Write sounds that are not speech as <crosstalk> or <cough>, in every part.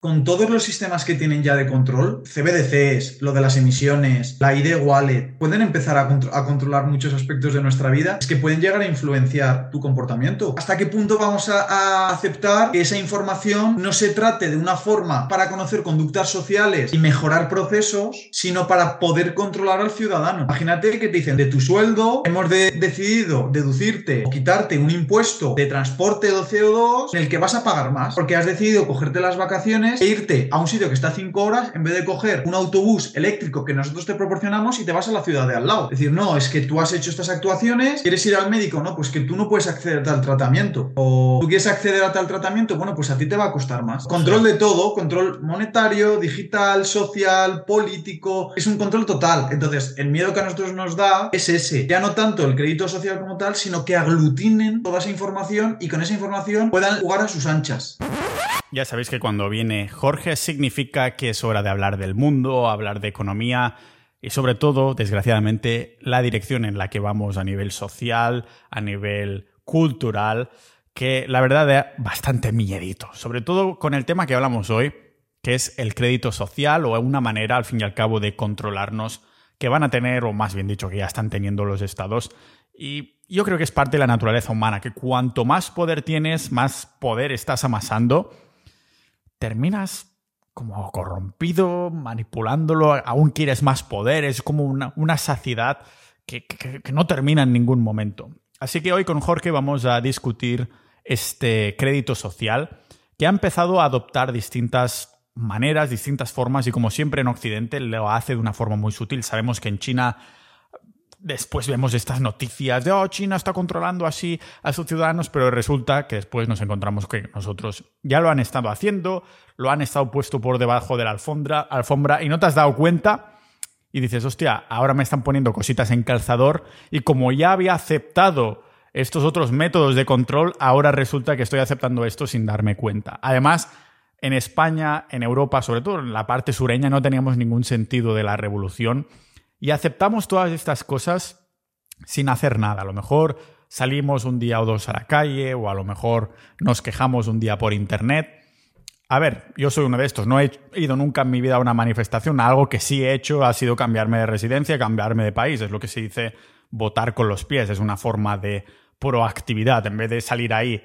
con todos los sistemas que tienen ya de control, CBDCs, lo de las emisiones, la ID Wallet, pueden empezar a, controlar muchos aspectos de nuestra vida, es que pueden llegar a influenciar tu comportamiento. ¿Hasta qué punto vamos a, aceptar que esa información no se trate de una forma para conocer conductas sociales y mejorar procesos, sino para poder controlar al ciudadano? Imagínate que te dicen, de tu sueldo hemos de, decidido deducirte o quitarte un impuesto de transporte de CO2 en el que vas a pagar más, porque has decidido cogerte las vacaciones e irte a un sitio que está a 5 horas en vez de coger un autobús eléctrico que nosotros te proporcionamos y te vas a la ciudad de al lado. Es decir, no, es que tú has hecho estas actuaciones, quieres ir al médico, no, pues que tú no puedes acceder a tal tratamiento. O tú quieres acceder a tal tratamiento, bueno, pues a ti te va a costar más. Control de todo, control monetario, digital, social, político, es un control total. Entonces, el miedo que a nosotros nos da es ese. Ya no tanto el crédito social como tal, sino que aglutinen toda esa información y con esa información puedan jugar a sus anchas. Ya sabéis que cuando viene Jorge significa que es hora de hablar del mundo, hablar de economía y sobre todo, desgraciadamente, la dirección en la que vamos a nivel social, a nivel cultural, que la verdad da bastante miedito, sobre todo con el tema que hablamos hoy, que es el crédito social o una manera, al fin y al cabo, de controlarnos que van a tener, o más bien dicho, que ya están teniendo los estados. Y yo creo que es parte de la naturaleza humana, que cuanto más poder tienes, más poder estás amasando terminas como corrompido, manipulándolo, aún quieres más poder, es como una, saciedad que, que, no termina en ningún momento. Así que hoy con Jorge vamos a discutir este crédito social que ha empezado a adoptar distintas maneras, distintas formas y como siempre en Occidente lo hace de una forma muy sutil. Sabemos que en China después vemos estas noticias de, oh, China está controlando así a sus ciudadanos, pero resulta que después nos encontramos que nosotros ya lo han estado haciendo, lo han estado puesto por debajo de la alfombra, alfombra y no te has dado cuenta y dices, hostia, ahora me están poniendo cositas en calzador y como ya había aceptado estos otros métodos de control, ahora resulta que estoy aceptando esto sin darme cuenta. Además, en España, en Europa, sobre todo en la parte sureña, no teníamos ningún sentido de la revolución y aceptamos todas estas cosas sin hacer nada. A lo mejor salimos un día o dos a la calle o a lo mejor nos quejamos un día por internet. A ver, yo soy uno de estos, no he ido nunca en mi vida a una manifestación, algo que sí he hecho ha sido cambiarme de residencia, cambiarme de país, es lo que se dice votar con los pies, es una forma de proactividad, en vez de salir ahí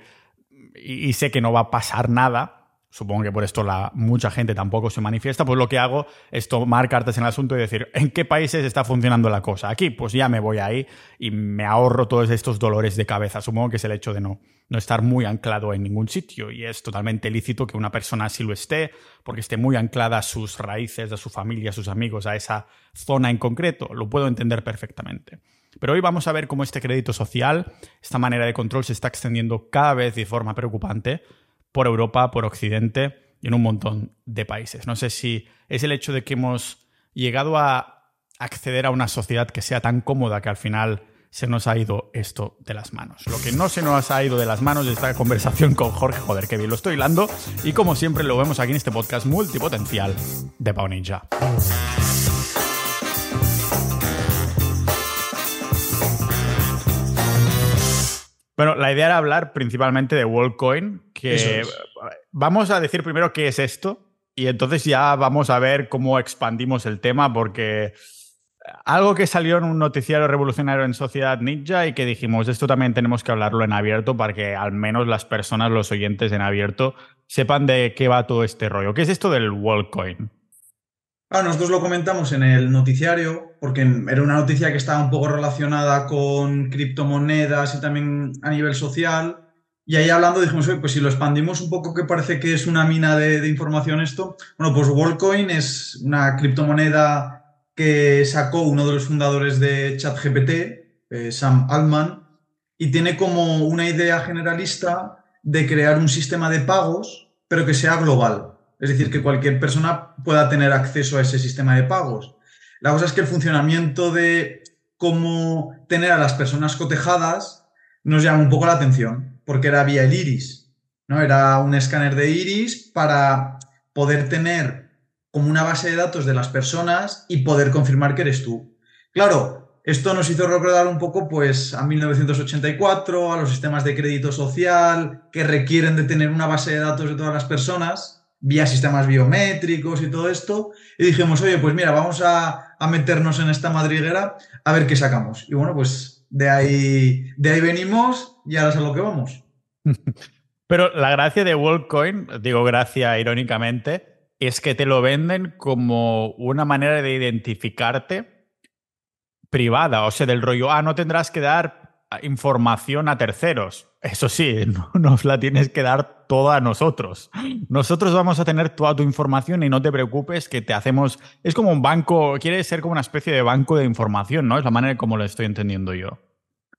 y, sé que no va a pasar nada, supongo que por esto la, mucha gente tampoco se manifiesta, pues lo que hago es tomar cartas en el asunto y decir, ¿en qué países está funcionando la cosa? Aquí, pues ya me voy ahí y me ahorro todos estos dolores de cabeza. Supongo que es el hecho de no, no estar muy anclado en ningún sitio y es totalmente lícito que una persona así lo esté, porque esté muy anclada a sus raíces, a su familia, a sus amigos, a esa zona en concreto. Lo puedo entender perfectamente. Pero hoy vamos a ver cómo este crédito social, esta manera de control se está extendiendo cada vez de forma preocupante por Europa, por Occidente y en un montón de países. No sé si es el hecho de que hemos llegado a acceder a una sociedad que sea tan cómoda que al final se nos ha ido esto de las manos. Lo que no se nos ha ido de las manos es esta conversación con Jorge, joder, que bien lo estoy hilando, y como siempre lo vemos aquí en este podcast multipotencial de Pau Ninja. Bueno, la idea era hablar principalmente de WorldCoin, que vamos a decir primero qué es esto y entonces ya vamos a ver cómo expandimos el tema porque algo que salió en un noticiario revolucionario en Sociedad Ninja y que dijimos, esto también tenemos que hablarlo en abierto para que al menos las personas, los oyentes en abierto, sepan de qué va todo este rollo. ¿Qué es esto del WorldCoin? Ah, nosotros lo comentamos en el noticiario porque era una noticia que estaba un poco relacionada con criptomonedas y también a nivel social. Y ahí hablando dijimos, pues si lo expandimos un poco, que parece que es una mina de, información esto. Bueno, pues WorldCoin es una criptomoneda que sacó uno de los fundadores de ChatGPT, eh, Sam Altman, y tiene como una idea generalista de crear un sistema de pagos, pero que sea global. Es decir, que cualquier persona pueda tener acceso a ese sistema de pagos. La cosa es que el funcionamiento de cómo tener a las personas cotejadas nos llama un poco la atención, porque era vía el iris, ¿no? Era un escáner de iris para poder tener como una base de datos de las personas y poder confirmar que eres tú. Claro, esto nos hizo recordar un poco pues a 1984, a los sistemas de crédito social que requieren de tener una base de datos de todas las personas vía sistemas biométricos y todo esto, y dijimos, oye, pues mira, vamos a, a meternos en esta madriguera a ver qué sacamos. Y bueno, pues de ahí, de ahí venimos y ahora es a lo que vamos. <laughs> Pero la gracia de WorldCoin, digo gracia irónicamente, es que te lo venden como una manera de identificarte privada, o sea, del rollo, ah, no tendrás que dar información a terceros. Eso sí, <laughs> no nos la tienes que dar toda a nosotros. Nosotros vamos a tener toda tu información y no te preocupes que te hacemos... Es como un banco, quiere ser como una especie de banco de información, ¿no? Es la manera como lo estoy entendiendo yo.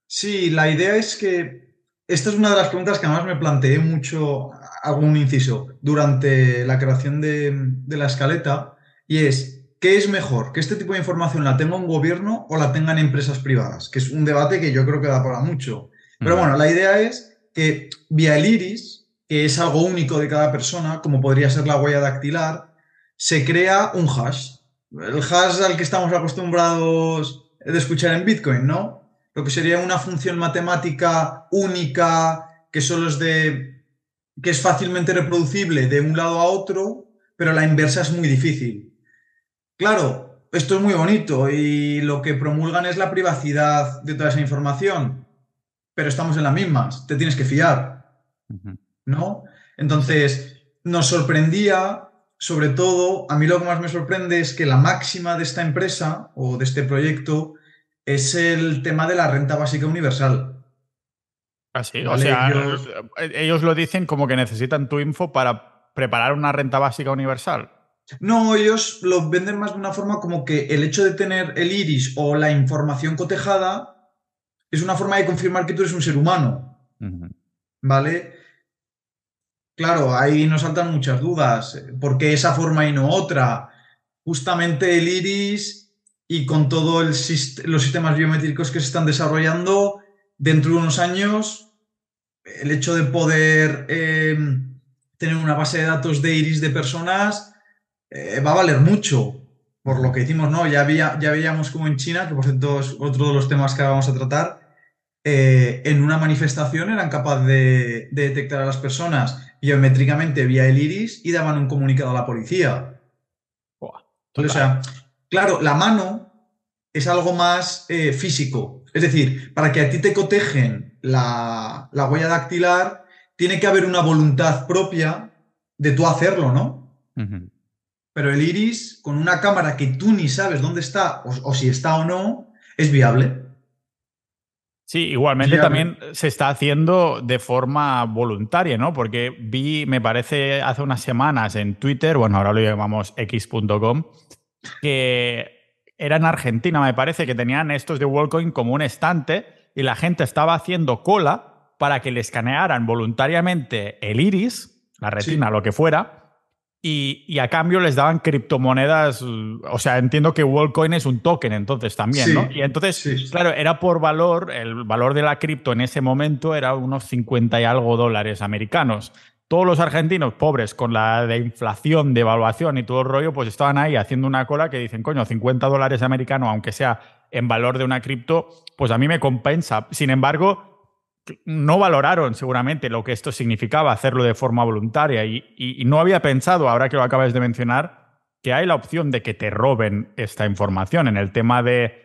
Sí, la idea es que esta es una de las preguntas que además me planteé mucho, algún inciso, durante la creación de, la escaleta, y es, ¿qué es mejor? ¿Que este tipo de información la tenga un gobierno o la tengan empresas privadas? Que es un debate que yo creo que da para mucho. Pero bueno, la idea es que vía el iris, que es algo único de cada persona, como podría ser la huella dactilar, se crea un hash. El hash al que estamos acostumbrados de escuchar en Bitcoin, ¿no? lo que sería una función matemática única que solo es de que es fácilmente reproducible de un lado a otro, pero la inversa es muy difícil. Claro, esto es muy bonito y lo que promulgan es la privacidad de toda esa información, pero estamos en las mismas, te tienes que fiar, ¿no? Entonces, nos sorprendía, sobre todo, a mí lo que más me sorprende es que la máxima de esta empresa o de este proyecto es el tema de la renta básica universal. Así, o sea, ellos... lo dicen como que necesitan tu info para preparar una renta básica universal. No, ellos lo venden más de una forma como que el hecho de tener el iris o la información cotejada es una forma de confirmar que tú eres un ser humano. ¿Vale? Claro, ahí nos saltan muchas dudas. ¿Por qué esa forma y no otra? Justamente el iris y con todos los sistemas biométricos que se están desarrollando, dentro de unos años, el hecho de poder em, tener una base de datos de iris de personas eh, va a valer mucho. Por lo que decimos, ¿no? Ya, había, ya veíamos como en China, que por cierto es otro de los temas que vamos a tratar, eh, en una manifestación eran capaces de, detectar a las personas biométricamente vía el iris y daban un comunicado a la policía. o sea, Claro, la mano es algo más eh, físico. Es decir, para que a ti te cotejen la, huella dactilar, tiene que haber una voluntad propia de tú hacerlo, ¿no? Pero el iris, con una cámara que tú ni sabes dónde está o, si está o no, es viable. Sí, igualmente también se está haciendo de forma voluntaria, ¿no? Porque vi, me parece, hace unas semanas en Twitter, bueno, ahora lo llamamos x.com, que era en Argentina, me parece, que tenían estos de WorldCoin como un estante y la gente estaba haciendo cola para que le escanearan voluntariamente el iris, la retina, lo que fuera, y, a cambio les daban criptomonedas. O sea, entiendo que WorldCoin es un token, entonces también, ¿no? Y entonces, claro, era por valor, el valor de la cripto en ese momento era unos 50 y algo dólares americanos todos los argentinos pobres con la de inflación, de evaluación y todo el rollo, pues estaban ahí haciendo una cola que dicen, coño, 50 dólares americanos, aunque sea en valor de una cripto, pues a mí me compensa. Sin embargo, no valoraron seguramente lo que esto significaba hacerlo de forma voluntaria y, no había pensado, ahora que lo acabas de mencionar, que hay la opción de que te roben esta información. En el tema de,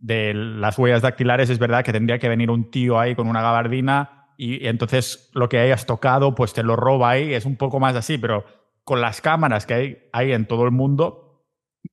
las huellas dactilares es verdad que tendría que venir un tío ahí con una gabardina y, entonces lo que hayas tocado, pues te lo roba ahí, es un poco más así, pero con las cámaras que hay en todo el mundo,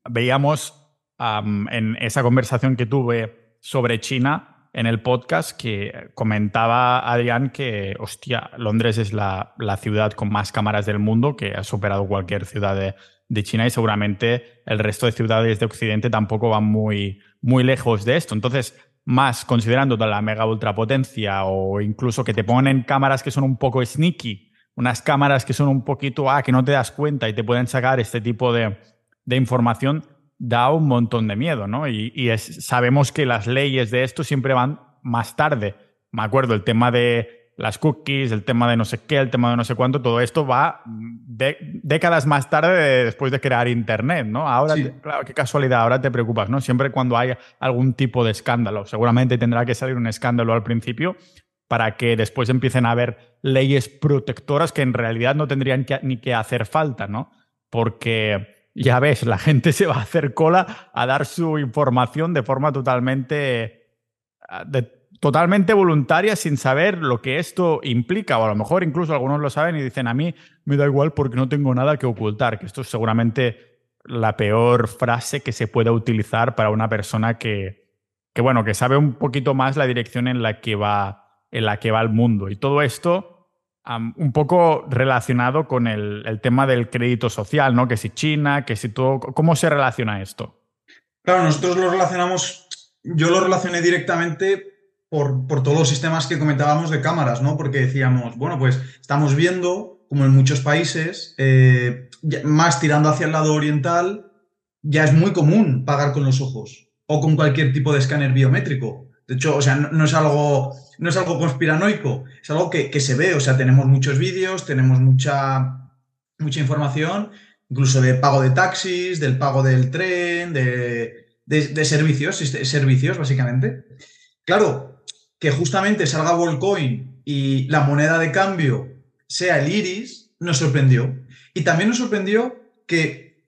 veíamos en esa conversación que tuve sobre China en el podcast que comentaba Adrián que, hostia, Londres es la, la ciudad con más cámaras del mundo, que ha superado cualquier ciudad de, de China y seguramente el resto de ciudades de Occidente tampoco van muy, muy lejos de esto. Entonces, más considerando la mega ultrapotencia o incluso que te ponen cámaras que son un poco sneaky, unas cámaras que son un poquito, ah, que no te das cuenta y te pueden sacar este tipo de, información, da un montón de miedo, ¿no? Y, sabemos que las leyes de esto siempre van más tarde. Me acuerdo el tema de las cookies, el tema de no sé qué, el tema de no sé cuánto, todo esto va décadas más tarde después de crear Internet, ¿no? Ahora, claro, qué casualidad, ahora te preocupas, ¿no? Siempre cuando hay algún tipo de escándalo, seguramente tendrá que salir un escándalo al principio, para que después empiecen a haber leyes protectoras que en realidad no tendrían ni que hacer falta, ¿no? Porque ya ves, la gente se va a hacer cola a dar su información de forma totalmente, totalmente voluntaria sin saber lo que esto implica, o a lo mejor incluso algunos lo saben y dicen a mí me da igual porque no tengo nada que ocultar, que esto es seguramente la peor frase que se pueda utilizar para una persona que, que bueno, que sabe un poquito más la dirección en la que va en la que va el mundo. Y todo esto un poco relacionado con el, tema del crédito social, ¿no? Que si China, que si todo. ¿Cómo se relaciona esto? Claro, nosotros lo relacionamos. Yo lo relacioné directamente por, por, todos los sistemas que comentábamos de cámaras, ¿no? Porque decíamos, bueno, pues estamos viendo como en muchos países, eh, más tirando hacia el lado oriental, ya es muy común pagar con los ojos o con cualquier tipo de escáner biométrico. De hecho, o sea, no, es algo, no es algo conspiranoico, es algo que, se ve. O sea, tenemos muchos vídeos, tenemos mucha, mucha información, incluso de pago de taxis, del pago del tren, de, de, servicios, servicios, básicamente. Claro, que justamente salga Volcoin y la moneda de cambio sea el iris, nos sorprendió. Y también nos sorprendió que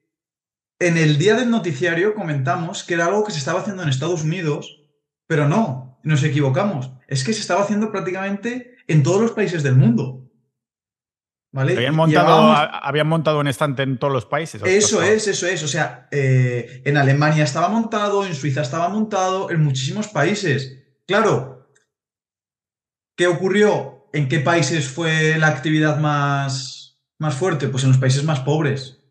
en el día del noticiario comentamos que era algo que se estaba haciendo en Estados Unidos pero no, nos equivocamos. Es que se estaba haciendo prácticamente en todos los países del mundo. ¿Vale? Habían montado, habían montado un estante en todos los países. Eso es, eso es. O sea, eh, en Alemania estaba montado, en Suiza estaba montado, en muchísimos países. Claro. ¿Qué ocurrió? ¿En qué países fue la actividad más, más fuerte? Pues en los países más pobres.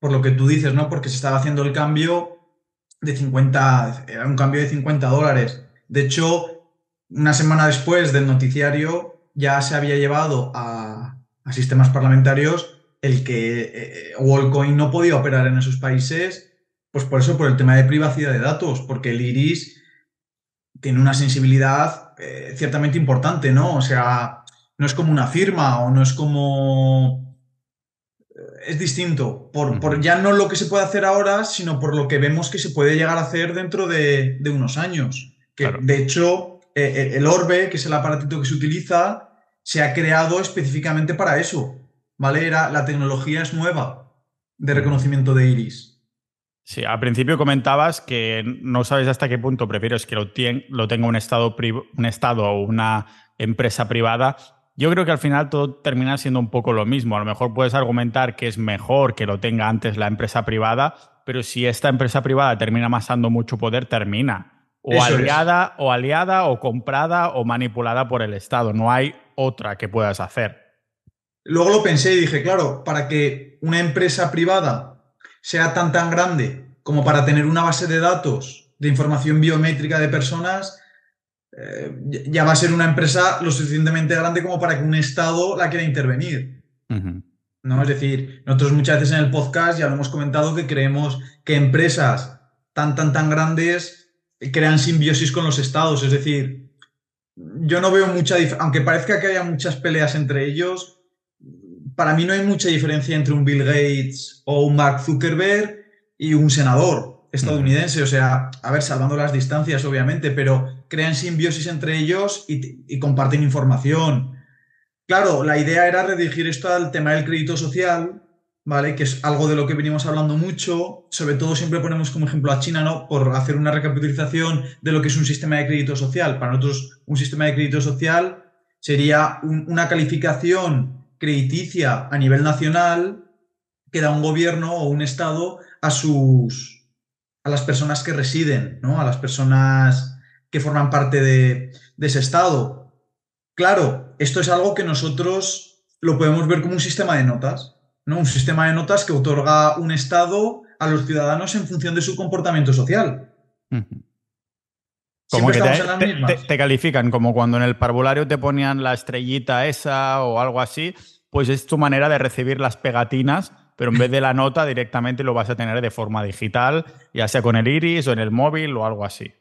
Por lo que tú dices, ¿no? Porque se estaba haciendo el cambio de 50, era un cambio de 50 dólares. De hecho, una semana después del noticiario ya se había llevado a, sistemas parlamentarios el que eh, Wallcoin no podía operar en esos países, pues por eso, por el tema de privacidad de datos, porque el iris tiene una sensibilidad eh, ciertamente importante, ¿no? O sea, no es como una firma o no es como es distinto, por, ya no lo que se puede hacer ahora, sino por lo que vemos que se puede llegar a hacer dentro de, unos años. Que, De hecho, eh, eh, el Orbe, que es el aparatito que se utiliza, se ha creado específicamente para eso. ¿Vale? Era, la tecnología es nueva de reconocimiento de iris. Sí, al principio comentabas que no sabes hasta qué punto prefieres que lo, lo tenga un estado, un estado o una empresa privada yo creo que al final todo termina siendo un poco lo mismo. A lo mejor puedes argumentar que es mejor que lo tenga antes la empresa privada, pero si esta empresa privada termina amasando mucho poder, termina. O aliada, o aliada, o comprada, o manipulada por el Estado. No hay otra que puedas hacer. Luego lo pensé y dije, claro, para que una empresa privada sea tan tan grande como para tener una base de datos de información biométrica de personas, eh, ya va a ser una empresa lo suficientemente grande como para que un Estado la quiera intervenir. ¿no? Es decir, nosotros muchas veces en el podcast ya lo hemos comentado que creemos que empresas tan, tan, tan grandes crean simbiosis con los estados. Es decir, yo no veo mucha diferencia, aunque parezca que haya muchas peleas entre ellos, para mí no hay mucha diferencia entre un Bill Gates o un Mark Zuckerberg y un senador estadounidense. O sea, a ver, salvando las distancias, obviamente, pero crean simbiosis entre ellos y, comparten información. Claro, la idea era redirigir esto al tema del crédito social, ¿vale? Que es algo de lo que venimos hablando mucho. Sobre todo siempre ponemos como ejemplo a China, ¿no? Por hacer una recapitalización de lo que es un sistema de crédito social. Para nosotros, un sistema de crédito social sería una calificación crediticia a nivel nacional que da un gobierno o un Estado a sus, a las personas que residen, ¿no? A las personas que forman parte de, ese Estado. Claro, esto es algo que nosotros lo podemos ver como un sistema de notas, ¿no? Un sistema de notas que otorga un Estado a los ciudadanos en función de su comportamiento social. Como que te, califican, como cuando en el parvulario te ponían la estrellita esa o algo así, pues es tu manera de recibir las pegatinas pero en vez de la nota directamente lo vas a tener de forma digital, ya sea con el iris o en el móvil o algo así.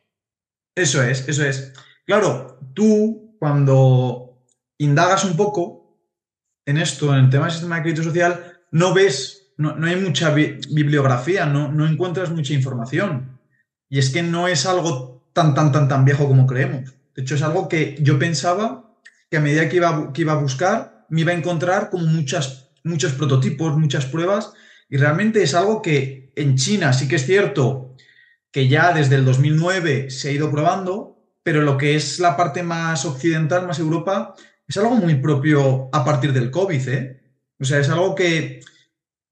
Eso es, eso es. Claro, tú cuando indagas un poco en esto, en el tema del sistema de crédito social, no ves, no, hay mucha bibliografía, no, no encuentras mucha información. Y es que no es algo tan, tan, tan, tan viejo como creemos. De hecho, es algo que yo pensaba que a medida que iba, que iba a buscar, me iba a encontrar como muchas, muchos prototipos, muchas pruebas, y realmente es algo que en China sí que es cierto que ya desde el 2009 se ha ido probando, pero lo que es la parte más occidental, más Europa, es algo muy propio a partir del COVID, ¿eh? O sea, es algo que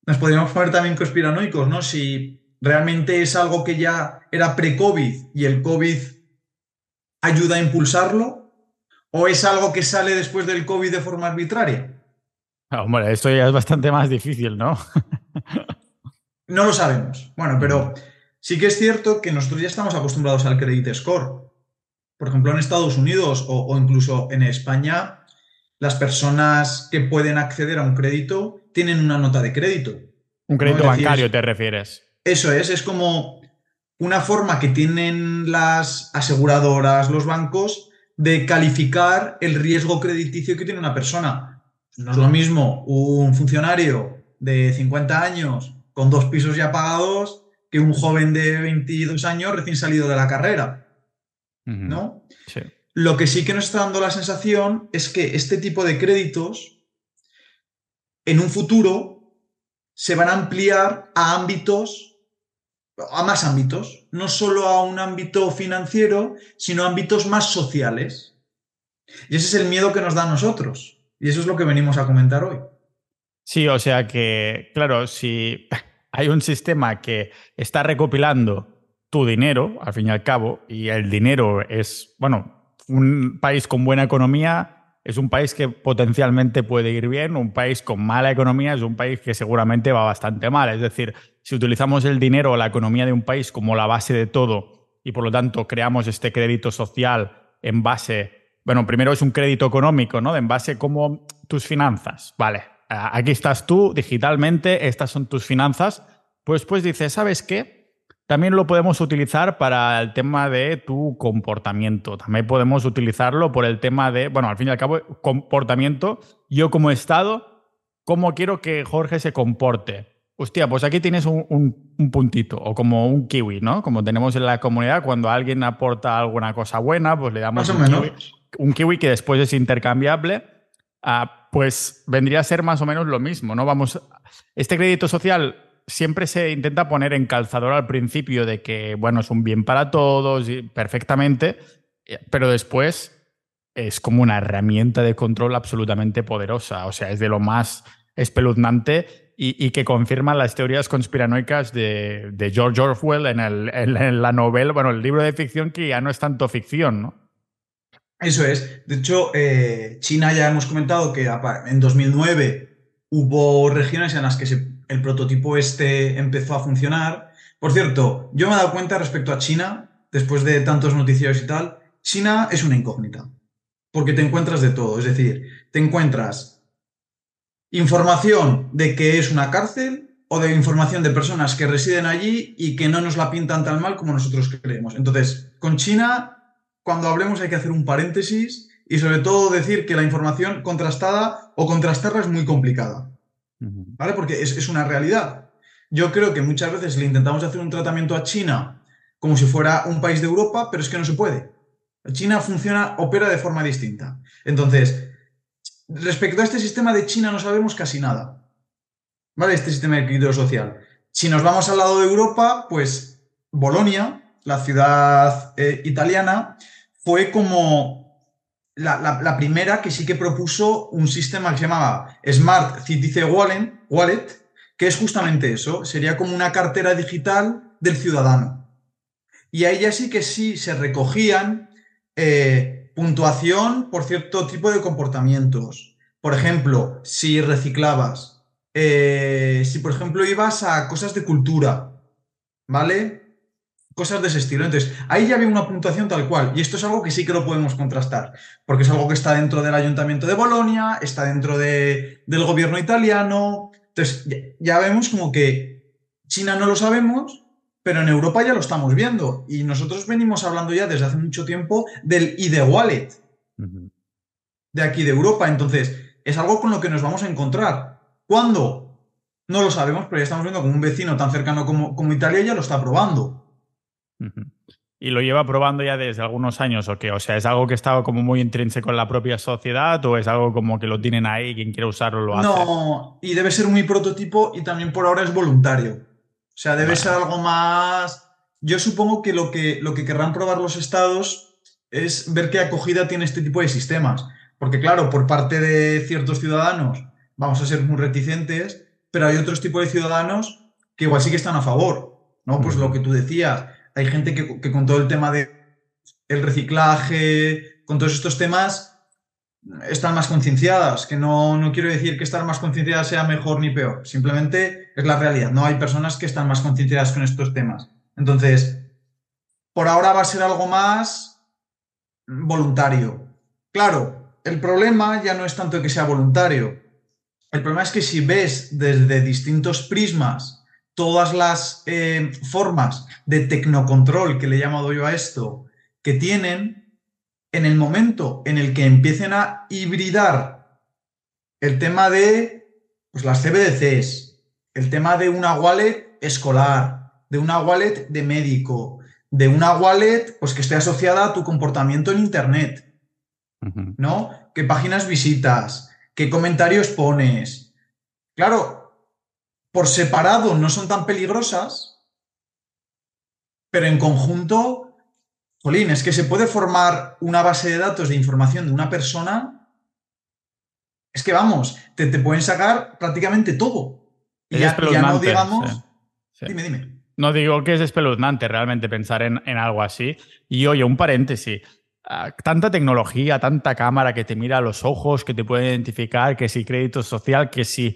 nos podríamos poner también conspiranoicos, ¿no? Si realmente es algo que ya era pre-COVID y el COVID ayuda a impulsarlo, o es algo que sale después del COVID de forma arbitraria. Ah, hombre, esto ya es bastante más difícil, ¿no? no lo sabemos. Bueno, pero sí que es cierto que nosotros ya estamos acostumbrados al credit score. Por ejemplo, en Estados Unidos o, incluso en España, las personas que pueden acceder a un crédito tienen una nota de crédito. Un crédito bancario, te refieres. Eso es, es como una forma que tienen las aseguradoras, los bancos, de calificar el riesgo crediticio que tiene una persona. No es lo mismo un funcionario de 50 años con dos pisos ya pagados que un joven de 22 años recién salido de la carrera. ¿No? Lo que sí que nos está dando la sensación es que este tipo de créditos en un futuro se van a ampliar a ámbitos, a más ámbitos, no solo a un ámbito financiero, sino a ámbitos más sociales. Y ese es el miedo que nos da a nosotros. Y eso es lo que venimos a comentar hoy. Sí, o sea que, claro, si hay un sistema que está recopilando tu dinero, al fin y al cabo, y el dinero es, bueno, un país con buena economía es un país que potencialmente puede ir bien, un país con mala economía es un país que seguramente va bastante mal. Es decir, si utilizamos el dinero o la economía de un país como la base de todo y por lo tanto creamos este crédito social en base bueno, primero es un crédito económico, ¿no? En base como tus finanzas. Vale, aquí estás tú digitalmente, estas son tus finanzas. Pues pues dices, ¿sabes qué? También lo podemos utilizar para el tema de tu comportamiento. También podemos utilizarlo por el tema de, bueno, al fin y al cabo, comportamiento. Yo como Estado, ¿cómo quiero que Jorge se comporte? Hostia, pues aquí tienes un, puntito, o como un kiwi, ¿no? Como tenemos en la comunidad, cuando alguien aporta alguna cosa buena, pues le damos un kiwi un kiwi que después es intercambiable, ah, pues vendría a ser más o menos lo mismo, ¿no? Vamos, este crédito social siempre se intenta poner en calzador al principio de que, bueno, es un bien para todos y perfectamente, eh, pero después es como una herramienta de control absolutamente poderosa, o sea, es de lo más espeluznante y, que confirma las teorías conspiranoicas de, George Orwell en, en, la novela, bueno, el libro de ficción que ya no es tanto ficción, ¿no? Eso es. De hecho, eh, China ya hemos comentado que en 2009 hubo regiones en las que el prototipo este empezó a funcionar. Por cierto, yo me he dado cuenta respecto a China, después de tantos noticiarios y tal, China es una incógnita, porque te encuentras de todo. Es decir, te encuentras información de que es una cárcel o de información de personas que residen allí y que no nos la pintan tan mal como nosotros creemos. Entonces, con China cuando hablemos hay que hacer un paréntesis y sobre todo decir que la información contrastada o contrastarla es muy complicada. ¿Vale? Porque es, una realidad. Yo creo que muchas veces le intentamos hacer un tratamiento a China como si fuera un país de Europa, pero es que no se puede. China funciona, opera de forma distinta. Entonces, respecto a este sistema de China no sabemos casi nada. ¿Vale? Este sistema de equilibrio social. Si nos vamos al lado de Europa, pues Bolonia, la ciudad eh, italiana, fue como la, primera que sí que propuso un sistema que se llamaba Smart Citizen Wallet, que es justamente eso, sería como una cartera digital del ciudadano. Y ahí ya sí que sí se recogían eh, puntuación por cierto tipo de comportamientos. Por ejemplo, si reciclabas, eh, si por ejemplo ibas a cosas de cultura, ¿vale? Cosas de ese estilo. Entonces, ahí ya había una puntuación tal cual. Y esto es algo que sí que lo podemos contrastar, porque es algo que está dentro del Ayuntamiento de Bolonia, está dentro de, del gobierno italiano. Entonces, ya, vemos como que China no lo sabemos, pero en Europa ya lo estamos viendo. Y nosotros venimos hablando ya desde hace mucho tiempo del ID Wallet de aquí de Europa. Entonces, es algo con lo que nos vamos a encontrar. ¿Cuándo? No lo sabemos, pero ya estamos viendo como un vecino tan cercano como, como Italia ya lo está probando. Y lo lleva probando ya desde algunos años o qué? O sea, ¿es algo que está como muy intrínseco en la propia sociedad o es algo como que lo tienen ahí quien quiere usarlo lo hace? No, y debe ser muy prototipo y también por ahora es voluntario. O sea, debe ser algo más... Yo supongo que lo, que lo que querrán probar los estados es ver qué acogida tiene este tipo de sistemas. Porque claro, por parte de ciertos ciudadanos vamos a ser muy reticentes, pero hay otros tipos de ciudadanos que igual sí que están a favor. ¿no? Pues lo que tú decías, hay gente que, con todo el tema de el reciclaje, con todos estos temas, están más concienciadas, que no, no quiero decir que estar más concienciadas sea mejor ni peor, simplemente es la realidad, no hay personas que están más concienciadas con estos temas. Entonces, por ahora va a ser algo más voluntario. Claro, el problema ya no es tanto que sea voluntario, el problema es que si ves desde distintos prismas todas las eh, formas de tecnocontrol, que le he llamado yo a esto, que tienen, en el momento en el que empiecen a hibridar el tema de pues, las CBDCs, el tema de una wallet escolar, de una wallet de médico, de una wallet pues, que esté asociada a tu comportamiento en Internet, ¿no? ¿Qué páginas visitas? ¿Qué comentarios pones? Claro, por separado no son tan peligrosas, pero en conjunto, jolín, es que se puede formar una base de datos de información de una persona. Es que vamos, te, pueden sacar prácticamente todo. Y ya, no digamos. Dime, dime. No digo que es espeluznante realmente pensar en, en algo así. Y oye, un paréntesis ah, tanta tecnología, tanta cámara que te mira a los ojos, que te puede identificar, que si crédito social, que si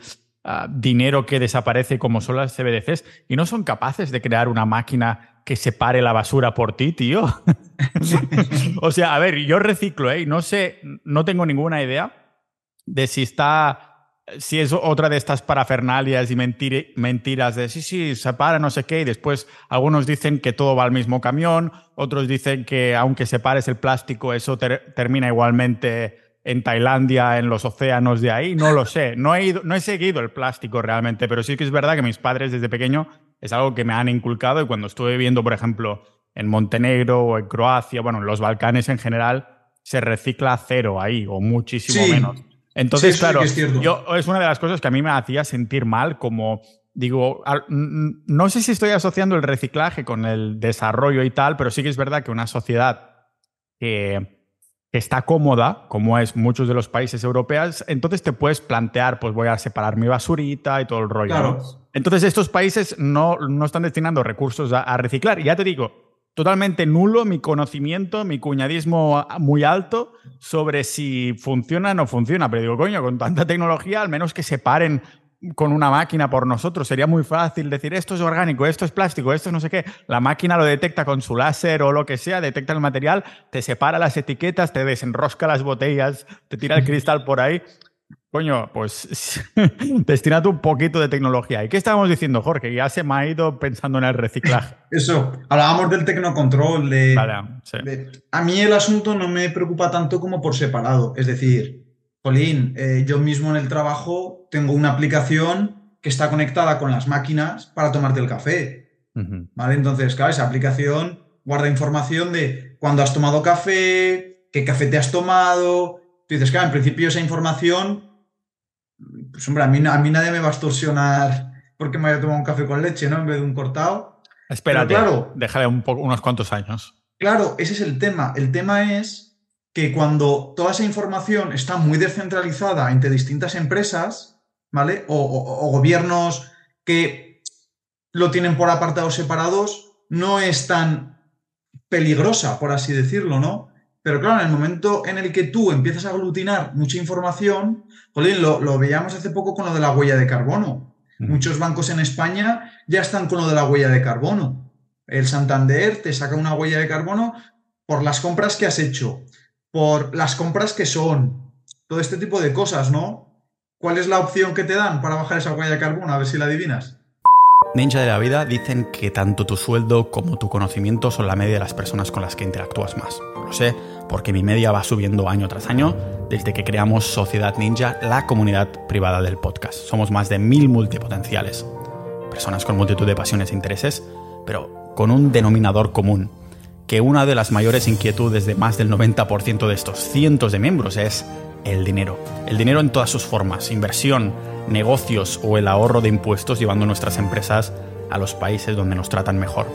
dinero que desaparece como son las CBDCs y no son capaces de crear una máquina que separe la basura por ti, tío. <laughs> o sea, a ver, yo reciclo, ¿eh? No sé, no tengo ninguna idea de si está si es otra de estas parafernalias y mentiras de sí, sí, separa no sé qué, y después algunos dicen que todo va al mismo camión, otros dicen que aunque separes el plástico, eso termina igualmente en Tailandia, en los océanos de ahí, no lo sé. No he, no he seguido el plástico realmente, pero sí que es verdad que mis padres desde pequeño es algo que me han inculcado y cuando estuve viviendo, por ejemplo, en Montenegro o en Croacia, bueno, en los Balcanes en general, se recicla cero ahí o muchísimo menos. Entonces, claro, es, yo, es una de las cosas que a mí me hacía sentir mal, como digo, no sé si estoy asociando el reciclaje con el desarrollo y tal, pero sí que es verdad que una sociedad que está cómoda, como es muchos de los países europeos, entonces te puedes plantear, pues voy a separar mi basurita y todo el rollo. Entonces estos países no, no están destinando recursos a, reciclar. Y ya te digo, totalmente nulo mi conocimiento, mi cuñadismo muy alto sobre si funciona o no funciona. Pero digo, coño, con tanta tecnología, al menos que separen con una máquina por nosotros. Sería muy fácil decir esto es orgánico, esto es plástico, esto es no sé qué. La máquina lo detecta con su láser o lo que sea, detecta el material, te separa las etiquetas, te desenrosca las botellas, te tira el cristal por ahí. Coño, pues <laughs> destinate un poquito de tecnología. ¿Y qué estábamos diciendo, Jorge? Ya se me ha ido pensando en el reciclaje. <laughs> Eso, hablábamos del tecnocontrol. De, de, a mí el asunto no me preocupa tanto como por separado. Es decir, Jolín, eh, yo mismo en el trabajo tengo una aplicación que está conectada con las máquinas para tomarte el café. ¿Vale? Entonces, claro, esa aplicación guarda información de cuándo has tomado café, qué café te has tomado. Tú dices, claro, en principio esa información, pues hombre, a mí, a mí nadie me va a extorsionar <laughs> porque me haya tomado un café con leche, ¿no? En vez de un cortado. Espérate, claro, déjale un unos cuantos años. Claro, ese es el tema. El tema es que cuando toda esa información está muy descentralizada entre distintas empresas, ¿vale? O, gobiernos que lo tienen por apartados separados, no es tan peligrosa, por así decirlo, ¿no? Pero claro, en el momento en el que tú empiezas a aglutinar mucha información, jolín, lo, lo veíamos hace poco con lo de la huella de carbono. Muchos bancos en España ya están con lo de la huella de carbono. El Santander te saca una huella de carbono por las compras que has hecho, por las compras que son, todo este tipo de cosas, ¿no? ¿Cuál es la opción que te dan para bajar esa huella de carbono? A ver si la adivinas. Ninja de la vida dicen que tanto tu sueldo como tu conocimiento son la media de las personas con las que interactúas más. Lo sé porque mi media va subiendo año tras año desde que creamos Sociedad Ninja, la comunidad privada del podcast. Somos más de mil multipotenciales. Personas con multitud de pasiones e intereses, pero con un denominador común que una de las mayores inquietudes de más del 90% de estos cientos de miembros es el dinero. El dinero en todas sus formas, inversión, negocios o el ahorro de impuestos llevando nuestras empresas a los países donde nos tratan mejor.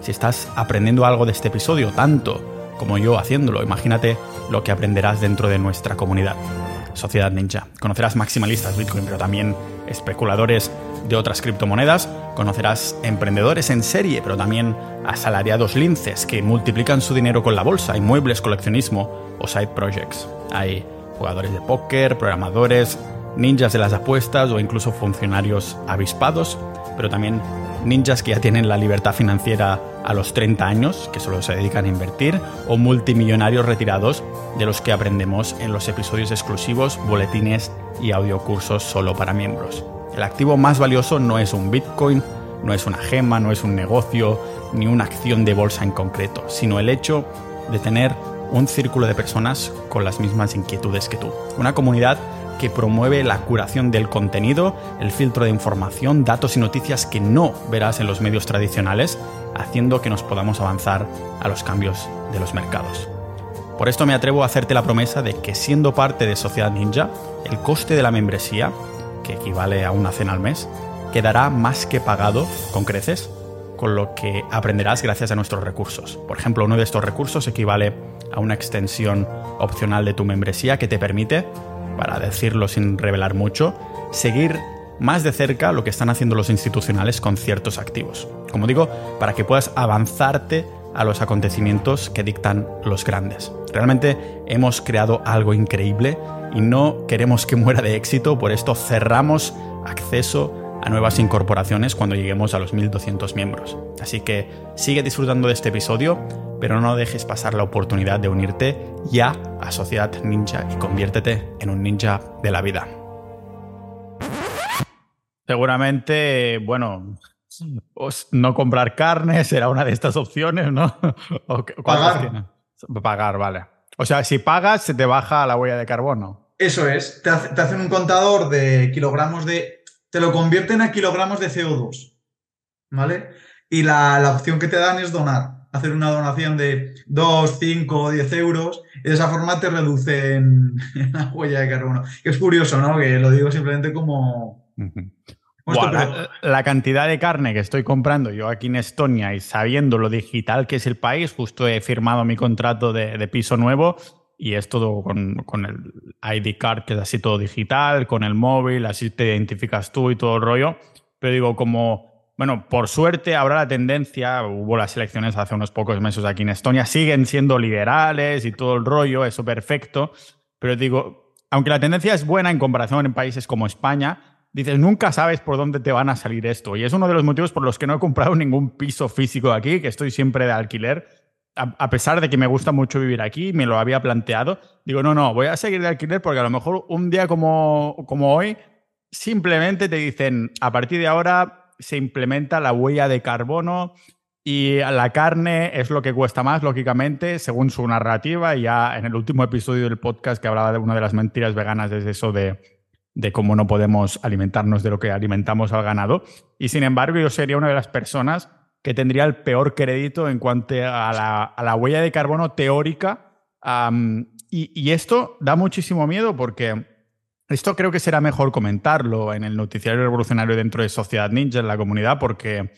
Si estás aprendiendo algo de este episodio, tanto como yo haciéndolo, imagínate lo que aprenderás dentro de nuestra comunidad. Sociedad Ninja. Conocerás maximalistas Bitcoin, pero también especuladores de otras criptomonedas. Conocerás emprendedores en serie, pero también asalariados linces que multiplican su dinero con la bolsa, inmuebles, coleccionismo o side projects. Jugadores de póker, programadores, ninjas de las apuestas o incluso funcionarios avispados, pero también ninjas que ya tienen la libertad financiera a los 30 años, que solo se dedican a invertir, o multimillonarios retirados de los que aprendemos en los episodios exclusivos, boletines y audiocursos solo para miembros. El activo más valioso no es un Bitcoin, no es una gema, no es un negocio, ni una acción de bolsa en concreto, sino el hecho de tener un círculo de personas con las mismas inquietudes que tú. Una comunidad que promueve la curación del contenido, el filtro de información, datos y noticias que no verás en los medios tradicionales, haciendo que nos podamos avanzar a los cambios de los mercados. Por esto me atrevo a hacerte la promesa de que siendo parte de Sociedad Ninja, el coste de la membresía, que equivale a una cena al mes, quedará más que pagado con creces con lo que aprenderás gracias a nuestros recursos. Por ejemplo, uno de estos recursos equivale a una extensión opcional de tu membresía que te permite para decirlo sin revelar mucho, seguir más de cerca lo que están haciendo los institucionales con ciertos activos. Como digo, para que puedas avanzarte a los acontecimientos que dictan los grandes. Realmente hemos creado algo increíble y no queremos que <laughs> muera de éxito, por esto cerramos acceso a nuevas incorporaciones cuando lleguemos a los 1200 miembros. Así que sigue disfrutando de este episodio, pero no dejes pasar la oportunidad de unirte ya a Sociedad Ninja y conviértete en un ninja de la vida. Seguramente, bueno, no comprar carne <laughs> será una de estas opciones, ¿no? <laughs> Pagar. Pagar, vale. O sea, si pagas, se te baja la huella de carbono. Eso es. Te, hacen un contador de kilogramos de. Te lo convierten a kilogramos de CO2. ¿Vale? Y la, la opción que te dan es donar hacer una donación de 2, 5 o 10 euros y de esa forma te reducen <laughs> la huella de carbono. es curioso, ¿no? Que lo digo simplemente como... la, cantidad de carne que estoy comprando yo aquí en Estonia y sabiendo lo digital que es el país, justo he firmado mi contrato de, piso nuevo y es todo con, con, el ID card, que es así todo digital, con el móvil, así te identificas tú y todo el rollo. Pero digo, como bueno, por suerte ahora la tendencia, hubo las elecciones hace unos pocos meses aquí en Estonia, siguen siendo liberales y todo el rollo, eso perfecto, pero digo, aunque la tendencia es buena en comparación en países como España, dices, nunca sabes por dónde te van a salir esto. Y es uno de los motivos por los que no he comprado ningún piso físico aquí, que estoy siempre de alquiler. A, pesar de que me gusta mucho vivir aquí, me lo había planteado. Digo, no, no, voy a seguir de alquiler porque a lo mejor un día como, como hoy, simplemente te dicen, a partir de ahora se implementa la huella de carbono y la carne es lo que cuesta más, lógicamente, según su narrativa. Ya en el último episodio del podcast que hablaba de una de las mentiras veganas es eso de, de cómo no podemos alimentarnos de lo que alimentamos al ganado. Y sin embargo, yo sería una de las personas que tendría el peor crédito en cuanto a la, huella de carbono teórica. y, y esto da muchísimo miedo porque esto creo que será mejor comentarlo en el noticiario revolucionario dentro de Sociedad Ninja, en la comunidad, porque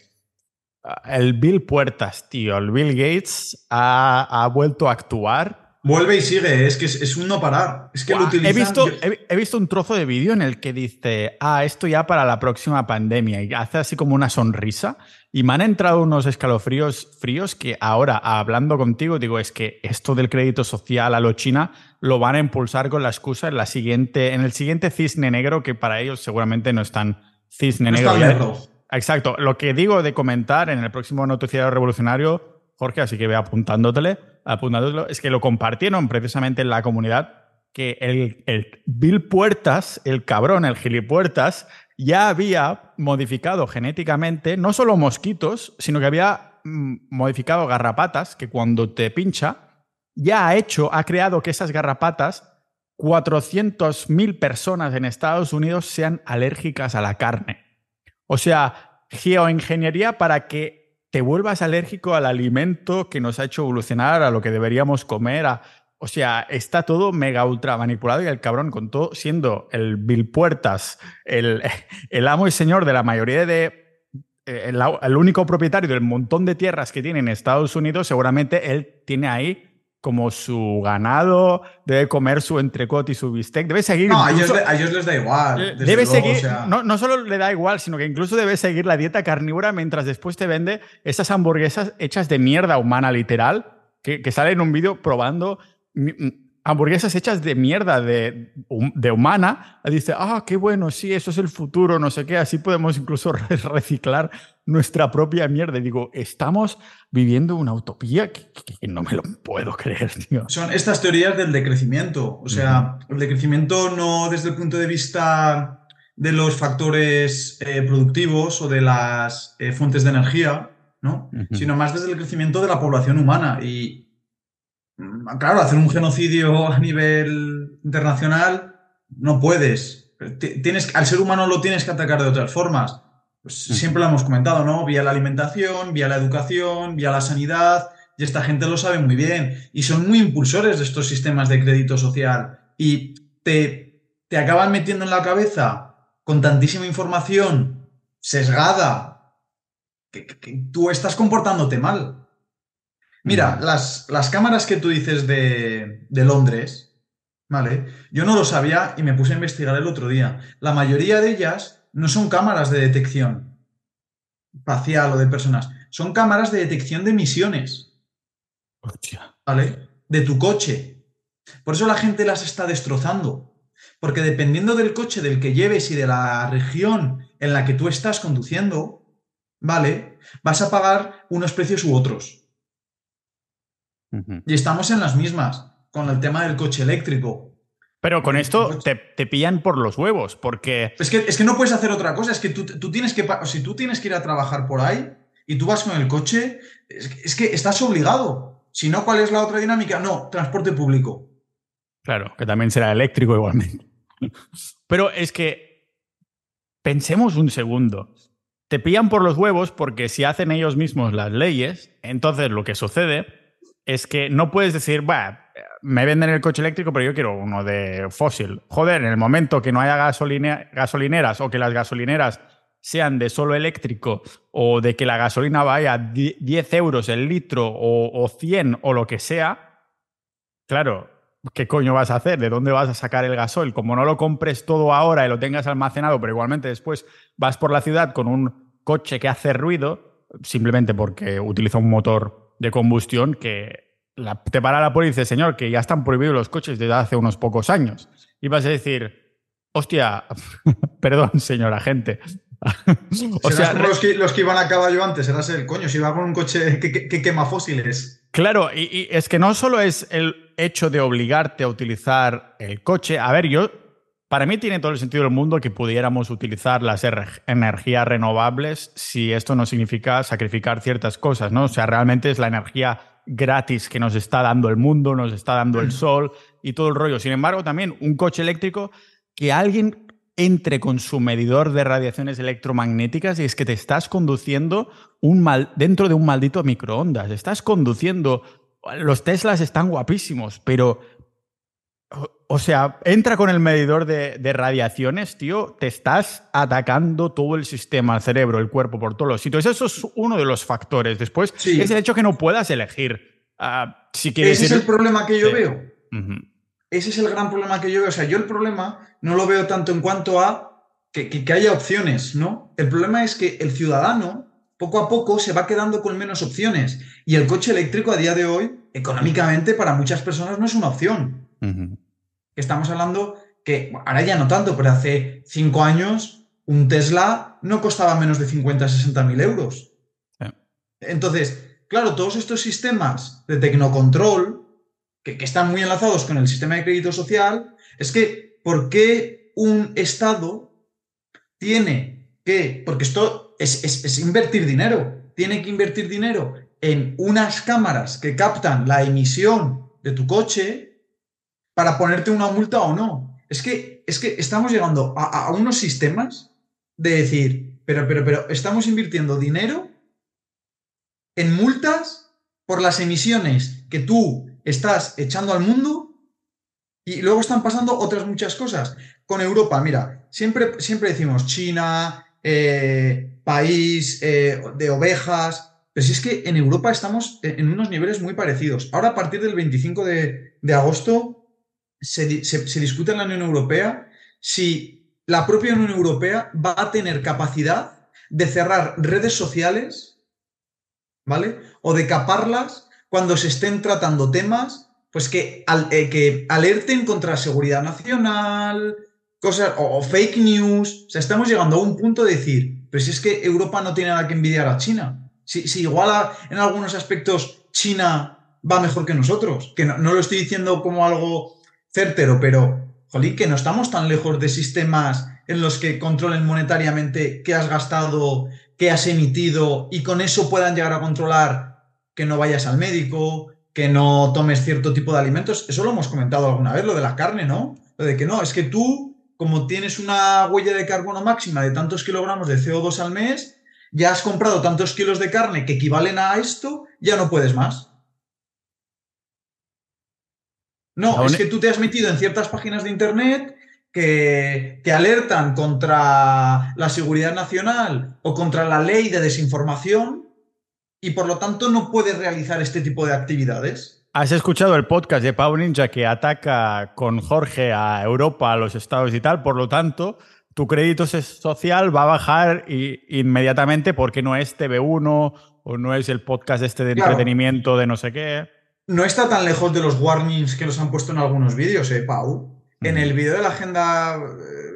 ah, el Bill Puertas, tío, el Bill Gates ha, vuelto a actuar. Vuelve y sigue, es que es, un no parar. Es que lo he, visto, he, visto un trozo de vídeo en el que dice, ah, esto ya para la próxima pandemia, y hace así como una sonrisa. Y me han entrado unos escalofríos fríos que ahora, hablando contigo, digo, es que esto del crédito social a lo China lo van a impulsar con la excusa en, la siguiente, en el siguiente cisne negro, que para ellos seguramente no están cisne negro. Exacto. Lo que digo de comentar en el próximo noticiario revolucionario, Jorge, así que ve apuntándotele, apuntándotelo, es que lo compartieron precisamente en la comunidad que el, el Bill Puertas, el cabrón, el gilipuertas, ya había modificado genéticamente no solo mosquitos, sino que había mm, modificado garrapatas que cuando te pincha ya ha hecho, ha creado que esas garrapatas, 400.000 personas en Estados Unidos sean alérgicas a la carne. O sea, geoingeniería para que te vuelvas alérgico al alimento que nos ha hecho evolucionar, a lo que deberíamos comer, o sea, está todo mega ultra manipulado y el cabrón con todo siendo el Bill Puertas, el, <laughs> el amo y señor de la mayoría de eh, el, único propietario del montón de tierras que tiene en Estados Unidos, seguramente él tiene ahí como su ganado, debe comer su entrecot y su bistec, debe seguir... No, a, ellos, les da igual. Eh, debe seguir, no, no, solo le da igual, sino que incluso debe seguir la dieta carnívora mientras después te vende esas hamburguesas hechas de mierda humana literal, que, que sale en un vídeo probando hamburguesas hechas de mierda de, de, humana, dice, ah, qué bueno, sí, eso es el futuro, no sé qué, así podemos incluso <laughs> reciclar nuestra propia mierda. Y digo, estamos viviendo una utopía que, no me lo puedo creer, tío. Son estas teorías del decrecimiento, o sea, el decrecimiento no desde el punto de vista de los factores eh, productivos o de las eh, fuentes de energía, ¿no? Sino más desde el crecimiento de la población humana y, claro, hacer un genocidio a nivel internacional no puedes. Tienes, al ser humano lo tienes que atacar de otras formas. Pues siempre lo hemos comentado, ¿no? Vía la alimentación, vía la educación, vía la sanidad, y esta gente lo sabe muy bien. Y son muy impulsores de estos sistemas de crédito social. Y te, te acaban metiendo en la cabeza con tantísima información sesgada que tú estás comportándote mal. Mira, las, las cámaras que tú dices de, Londres, ¿vale? Yo no lo sabía y me puse a investigar el otro día. La mayoría de ellas no son cámaras de detección facial o de personas, son cámaras de detección de emisiones. ¿Vale? De tu coche. Por eso la gente las está destrozando. Porque dependiendo del coche del que lleves y de la región en la que tú estás conduciendo, ¿vale? Vas a pagar unos precios u otros. Y estamos en las mismas con el tema del coche eléctrico. Pero con esto te, pillan por los huevos, porque... Es que, es que no puedes hacer otra cosa, es que tú, tienes que... Si tú tienes que ir a trabajar por ahí y tú vas con el coche, es, que estás obligado. Si no, ¿cuál es la otra dinámica? No, transporte público. Claro, que también será eléctrico igualmente. Pero es que pensemos un segundo. Te pillan por los huevos porque si hacen ellos mismos las leyes, entonces lo que sucede es que no puedes decir, bueno, me venden el coche eléctrico, pero yo quiero uno de fósil. Joder, en el momento que no haya gasolineras o que las gasolineras sean de solo eléctrico o de que la gasolina vaya a 10 euros el litro o, o 100 o lo que sea, claro, ¿qué coño vas a hacer? ¿De dónde vas a sacar el gasoil? Como no lo compres todo ahora y lo tengas almacenado, pero igualmente después vas por la ciudad con un coche que hace ruido, simplemente porque utiliza un motor de combustión que te para la policía y dice, señor, que ya están prohibidos los coches desde hace unos pocos años. Y vas a decir, hostia, <laughs> perdón, señora gente. <laughs> o sea, los que, los que iban a caballo antes, eras el coño, si iba con un coche que, quema fósiles. Claro, y, y, es que no solo es el hecho de obligarte a utilizar el coche. A ver, yo para mí tiene todo el sentido del mundo que pudiéramos utilizar las energías renovables si esto no significa sacrificar ciertas cosas, ¿no? O sea, realmente es la energía gratis que nos está dando el mundo, nos está dando el sol y todo el rollo. Sin embargo, también un coche eléctrico que alguien entre con su medidor de radiaciones electromagnéticas y es que te estás conduciendo un mal, dentro de un maldito microondas. Estás conduciendo. Los Teslas están guapísimos, pero o sea, entra con el medidor de, radiaciones, tío, te estás atacando todo el sistema, el cerebro, el cuerpo, por todos los sitios. Eso es uno de los factores. Después es el hecho que no puedas elegir. Ah, si quieres Ese es el problema que yo veo. Ese es el gran problema que yo veo. O sea, yo el problema no lo veo tanto en cuanto a que, que haya opciones, ¿no? El problema es que el ciudadano poco a poco se va quedando con menos opciones. Y el coche eléctrico a día de hoy, económicamente, para muchas personas no es una opción. Estamos hablando que, ahora ya no tanto, pero hace cinco años un Tesla no costaba menos de 50, 60 mil euros. Entonces, claro, todos estos sistemas de tecnocontrol, que, que, están muy enlazados con el sistema de crédito social, es que, ¿por qué un Estado tiene que, porque esto es, es invertir dinero, tiene que invertir dinero en unas cámaras que captan la emisión de tu coche para ponerte una multa o no. Es que, es que estamos llegando a, unos sistemas de decir, pero, pero, pero, estamos invirtiendo dinero en multas por las emisiones que tú estás echando al mundo y luego están pasando otras muchas cosas. Con Europa, mira, siempre, siempre decimos China, eh, país eh, de ovejas, pero si es que en Europa estamos en unos niveles muy parecidos. Ahora, a partir del 25 de, agosto, se, discute en la Unión Europea si la propia Unión Europea va a tener capacidad de cerrar redes sociales, ¿vale? O de caparlas cuando se estén tratando temas, pues que, eh, que alerten contra seguridad nacional, cosas, o, fake news. O sea, estamos llegando a un punto de decir, pero si es que Europa no tiene nada que envidiar a China. Si, igual en algunos aspectos China va mejor que nosotros, que no, lo estoy diciendo como algo certero, pero, jolín, que no estamos tan lejos de sistemas en los que controlen monetariamente qué has gastado, qué has emitido y con eso puedan llegar a controlar que no vayas al médico, que no tomes cierto tipo de alimentos. Eso lo hemos comentado alguna vez, lo de la carne, ¿no? Lo de que no, es que tú, como tienes una huella de carbono máxima de tantos kilogramos de CO2 al mes, ya has comprado tantos kilos de carne que equivalen a esto, ya no puedes más. No, es que tú te has metido en ciertas páginas de Internet que te alertan contra la seguridad nacional o contra la ley de desinformación y por lo tanto no puedes realizar este tipo de actividades. ¿Has escuchado el podcast de Pau Ninja que ataca con Jorge a Europa, a los estados y tal? Por lo tanto, tu crédito social va a bajar inmediatamente porque no es TV1 o no es el podcast este de entretenimiento de no sé qué. No está tan lejos de los warnings que los han puesto en algunos vídeos, ¿eh, Pau? En el vídeo de la Agenda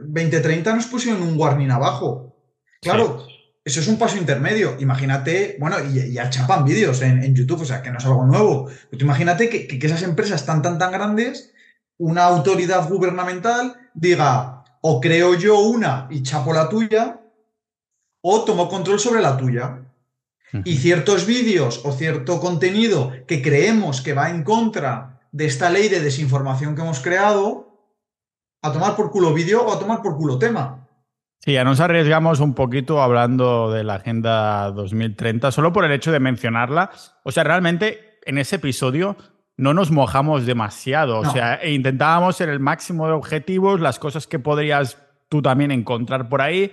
2030 eh, nos pusieron un warning abajo. Claro, eso es un paso intermedio. Imagínate, bueno, y ya chapan vídeos en, YouTube, o sea, que no es algo nuevo. Pero imagínate que, que esas empresas tan, tan, tan grandes, una autoridad gubernamental diga, o creo yo una y chapo la tuya, o tomo control sobre la tuya. Y ciertos vídeos o cierto contenido que creemos que va en contra de esta ley de desinformación que hemos creado, a tomar por culo vídeo o a tomar por culo tema. Sí, ya nos arriesgamos un poquito hablando de la Agenda 2030, solo por el hecho de mencionarla. O sea, realmente en ese episodio no nos mojamos demasiado. O sea, e intentábamos ser el máximo de objetivos, las cosas que podrías tú también encontrar por ahí.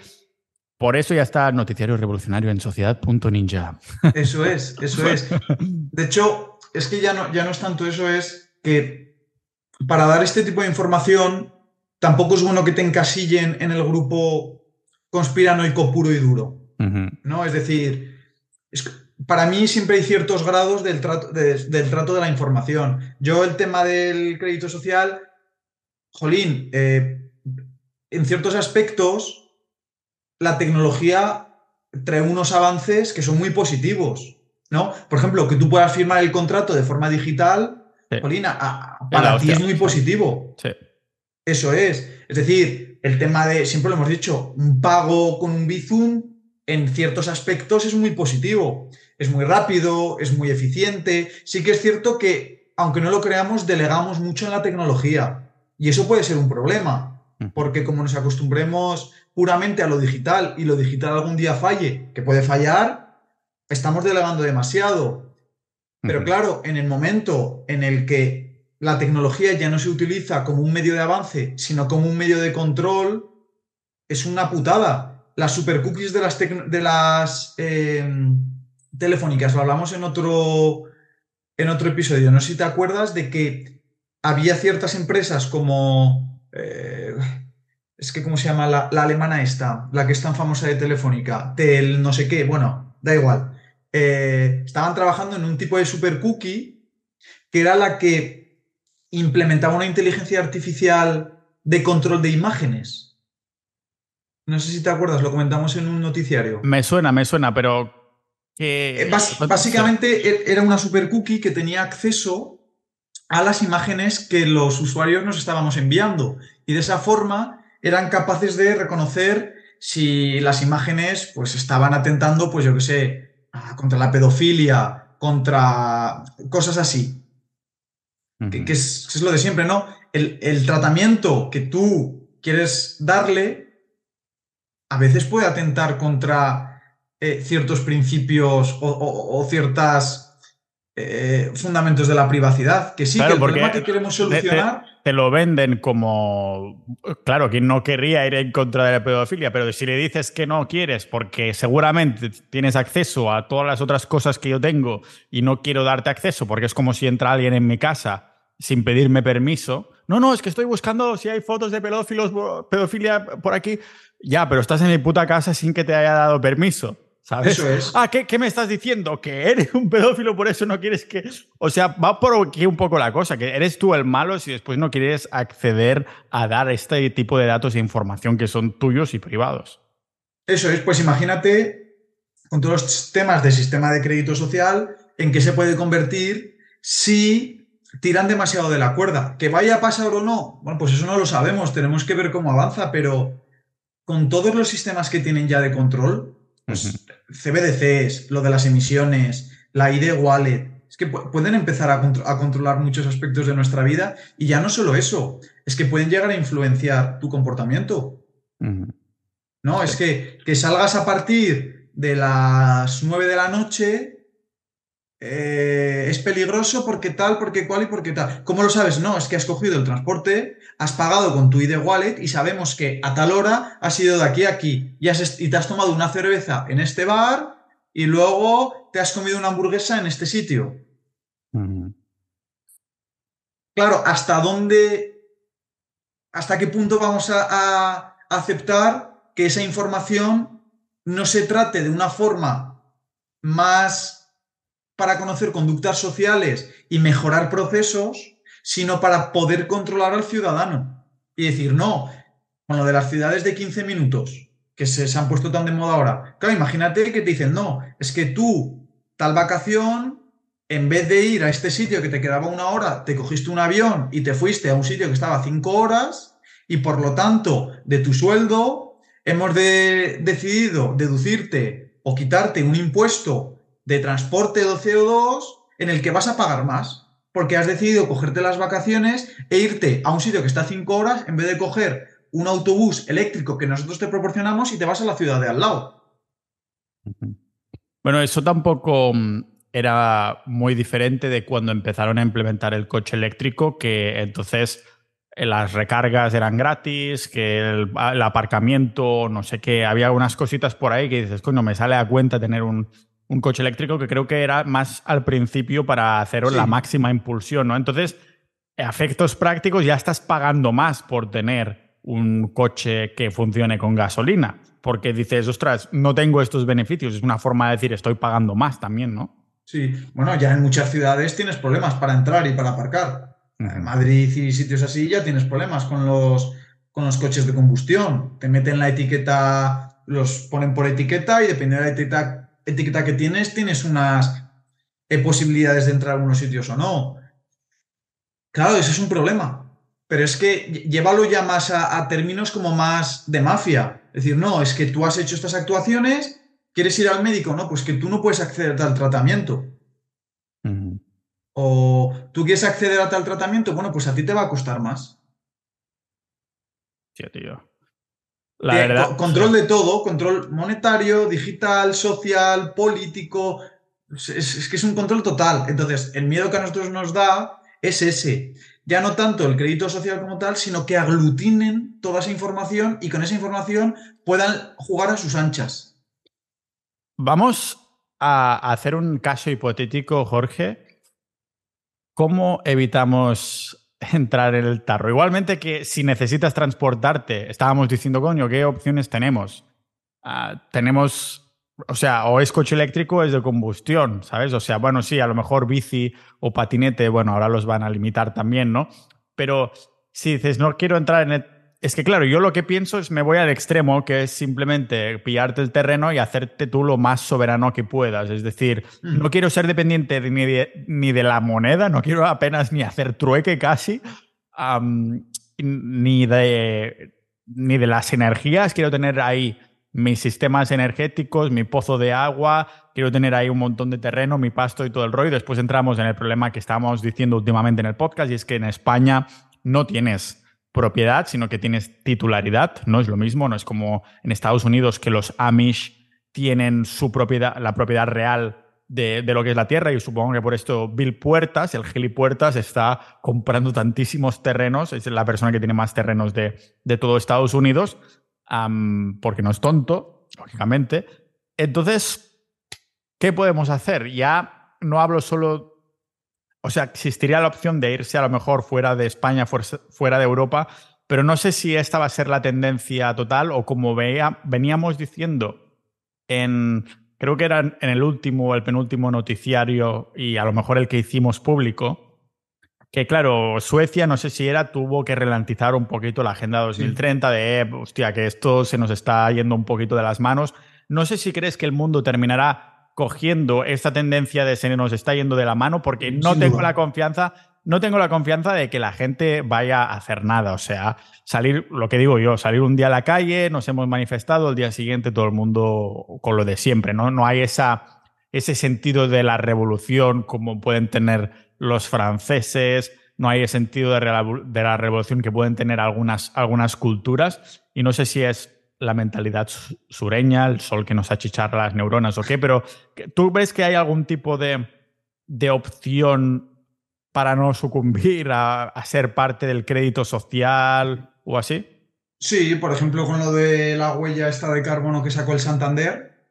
Por eso ya está Noticiario Revolucionario en Sociedad.ninja. Eso es, eso es. De hecho, es que ya no, ya no es tanto eso, es que para dar este tipo de información tampoco es bueno que te encasillen en el grupo conspiranoico puro y duro. ¿no? Es decir, para mí siempre hay ciertos grados del trato de, del trato de la información. Yo el tema del crédito social, jolín, eh, en ciertos aspectos la tecnología trae unos avances que son muy positivos, ¿no? Por ejemplo, que tú puedas firmar el contrato de forma digital, jolín, para ti es muy positivo. Sí. Eso es. Es decir, el tema de, siempre lo hemos dicho, un pago con un Bizum en ciertos aspectos es muy positivo es muy rápido, es muy eficiente. Sí que es cierto que, aunque no lo creamos, delegamos mucho en la tecnología. Y eso puede ser un problema, mm. porque como nos acostumbremos puramente a lo digital y lo digital algún día falle, que puede fallar, estamos delegando demasiado. Pero claro, en el momento en el que la tecnología ya no se utiliza como un medio de avance, sino como un medio de control, es una putada. Las super cookies de las, de las eh, telefónicas, lo hablamos en otro, en otro episodio. No sé si te acuerdas de que había ciertas empresas como. Eh, es que, ¿cómo se llama? La, alemana esta, la que es tan famosa de Telefónica, Tel no sé qué, bueno, da igual. Eh, estaban trabajando en un tipo de super cookie que era la que implementaba una inteligencia artificial de control de imágenes. No sé si te acuerdas, lo comentamos en un noticiario. Me suena, me suena, pero eh, básicamente e-, era una super cookie que tenía acceso a las imágenes que los usuarios nos estábamos enviando y de esa forma eran capaces de reconocer si las imágenes pues estaban atentando pues yo qué sé contra la pedofilia contra cosas así. Que, es, lo de siempre no el, el tratamiento que tú quieres darle a veces puede atentar contra eh, ciertos principios o, ciertos eh, fundamentos de la privacidad. Que sí, que el problema que queremos solucionar. Te, lo venden como. Claro, quien no querría ir en contra de la pedofilia, pero si le dices que no quieres porque seguramente tienes acceso a todas las otras cosas que yo tengo y no quiero darte acceso porque es como si entra alguien en mi casa sin pedirme permiso. No, no, es que estoy buscando si hay fotos de pedófilos, pedofilia por aquí. Ya, pero estás en mi puta casa sin que te haya dado permiso. ¿Sabes? Eso es. Ah, ¿qué, me estás diciendo? Que eres un pedófilo, por eso no quieres que. O sea, va por aquí un poco la cosa, que eres tú el malo si después no quieres acceder a dar este tipo de datos e información que son tuyos y privados. Eso es, pues imagínate con todos los temas del sistema de crédito social en qué se puede convertir si tiran demasiado de la cuerda. ¿Que vaya a pasar o no? Bueno, pues eso no lo sabemos, tenemos que ver cómo avanza, pero con todos los sistemas que tienen ya de control, pues CBDCs, lo de las emisiones, la ID Wallet, es que pueden empezar a, controlar muchos aspectos de nuestra vida y ya no solo eso, es que pueden llegar a influenciar tu comportamiento. No, es que, que salgas a partir de las 9 de la noche eh, es peligroso porque tal, porque cual y porque tal. ¿Cómo lo sabes? No, es que has cogido el transporte, has pagado con tu ID Wallet y sabemos que a tal hora has ido de aquí a aquí y, y te has tomado una cerveza en este bar y luego te has comido una hamburguesa en este sitio. Claro, ¿hasta dónde, hasta qué punto vamos a aceptar que esa información no se trate de una forma más para conocer conductas sociales y mejorar procesos, sino para poder controlar al ciudadano. Y decir, no, con lo de las ciudades de 15 minutos, que se, han puesto tan de moda ahora. Claro, imagínate que te dicen, no, es que tú, tal vacación, en vez de ir a este sitio que te quedaba una hora, te cogiste un avión y te fuiste a un sitio que estaba cinco horas, y por lo tanto, de tu sueldo, hemos decidido deducirte o quitarte un impuesto de transporte de CO2 en el que vas a pagar más, porque has decidido cogerte las vacaciones e irte a un sitio que está a cinco horas en vez de coger un autobús eléctrico que nosotros te proporcionamos y te vas a la ciudad de al lado. Bueno, eso tampoco mm, era muy diferente de cuando empezaron a implementar el coche eléctrico, que entonces eh, las recargas eran gratis, que el, el, aparcamiento, no sé qué, había unas cositas por ahí que dices, coño, me sale a cuenta tener un, un coche eléctrico que creo que era más al principio para hacer la máxima impulsión, ¿no? Entonces, a efectos prácticos ya estás pagando más por tener un coche que funcione con gasolina, porque dices, ostras, no tengo estos beneficios, es una forma de decir, estoy pagando más también, ¿no? Sí, bueno, ya en muchas ciudades tienes problemas para entrar y para aparcar. En Madrid y sitios así ya tienes problemas con los, con los coches de combustión. Te meten la etiqueta, los ponen por etiqueta y dependiendo de la etiqueta etiqueta que tienes, tienes unas eh, posibilidades de entrar a unos sitios o no. Claro, ese es un problema. Pero es que llévalo ya más a, términos como más de mafia. Es decir, no, es que tú has hecho estas actuaciones, quieres ir al médico, no, pues que tú no puedes acceder a tal tratamiento. O tú quieres acceder a tal tratamiento, bueno, pues a ti te va a costar más. Sí, tío. La verdad, control de todo, control monetario, digital, social, político. Es, que es un control total. Entonces, el miedo que a nosotros nos da es ese. Ya no tanto el crédito social como tal, sino que aglutinen toda esa información y con esa información puedan jugar a sus anchas. Vamos a hacer un caso hipotético, Jorge. ¿Cómo evitamos <laughs> entrar en el tarro. Igualmente que si necesitas transportarte, estábamos diciendo, coño, ¿qué opciones tenemos? Ah, tenemos, o sea, o es coche eléctrico o es de combustión, ¿sabes? O sea, bueno, sí, a lo mejor bici o patinete, bueno, ahora los van a limitar también, ¿no? Pero si dices, no quiero entrar en el es que claro, yo lo que pienso es me voy al extremo, que es simplemente pillarte el terreno y hacerte tú lo más soberano que puedas. Es decir, mm. no quiero ser dependiente ni de, ni de la moneda, no quiero apenas ni hacer trueque casi, ni, de, ni de las energías. Quiero tener ahí mis sistemas energéticos, mi pozo de agua, quiero tener ahí un montón de terreno, mi pasto y todo el rollo. Después entramos en el problema que estábamos diciendo últimamente en el podcast y es que en España no tienes propiedad, sino que tienes titularidad. No es lo mismo, no es como en Estados Unidos que los Amish tienen su propiedad, la propiedad real de, lo que es la tierra y supongo que por esto Bill Puertas, el Gili Puertas, está comprando tantísimos terrenos, es la persona que tiene más terrenos de, de todo Estados Unidos, porque no es tonto, lógicamente. Entonces, ¿qué podemos hacer? Ya no hablo solo o sea, existiría la opción de irse a lo mejor fuera de España, fuera de Europa, pero no sé si esta va a ser la tendencia total o como veía, veníamos diciendo en, creo que era en el último o el penúltimo noticiario y a lo mejor el que hicimos público, que claro, Suecia, no sé si era, tuvo que ralentizar un poquito la Agenda 2030 de, eh, hostia, que esto se nos está yendo un poquito de las manos. No sé si crees que el mundo terminará cogiendo esta tendencia de se nos está yendo de la mano porque no tengo la confianza, no tengo la confianza de que la gente vaya a hacer nada. O sea, salir, lo que digo yo, salir un día a la calle, nos hemos manifestado, el día siguiente todo el mundo con lo de siempre, ¿no? No hay esa, ese sentido de la revolución como pueden tener los franceses, no hay ese sentido de, de la revolución que pueden tener algunas, algunas culturas. Y no sé si es la mentalidad sureña, el sol que nos achicharra las neuronas o qué, pero ¿tú ves que hay algún tipo de, de opción para no sucumbir a, ser parte del crédito social o así? Sí, por ejemplo, con lo de la huella esta de carbono que sacó el Santander,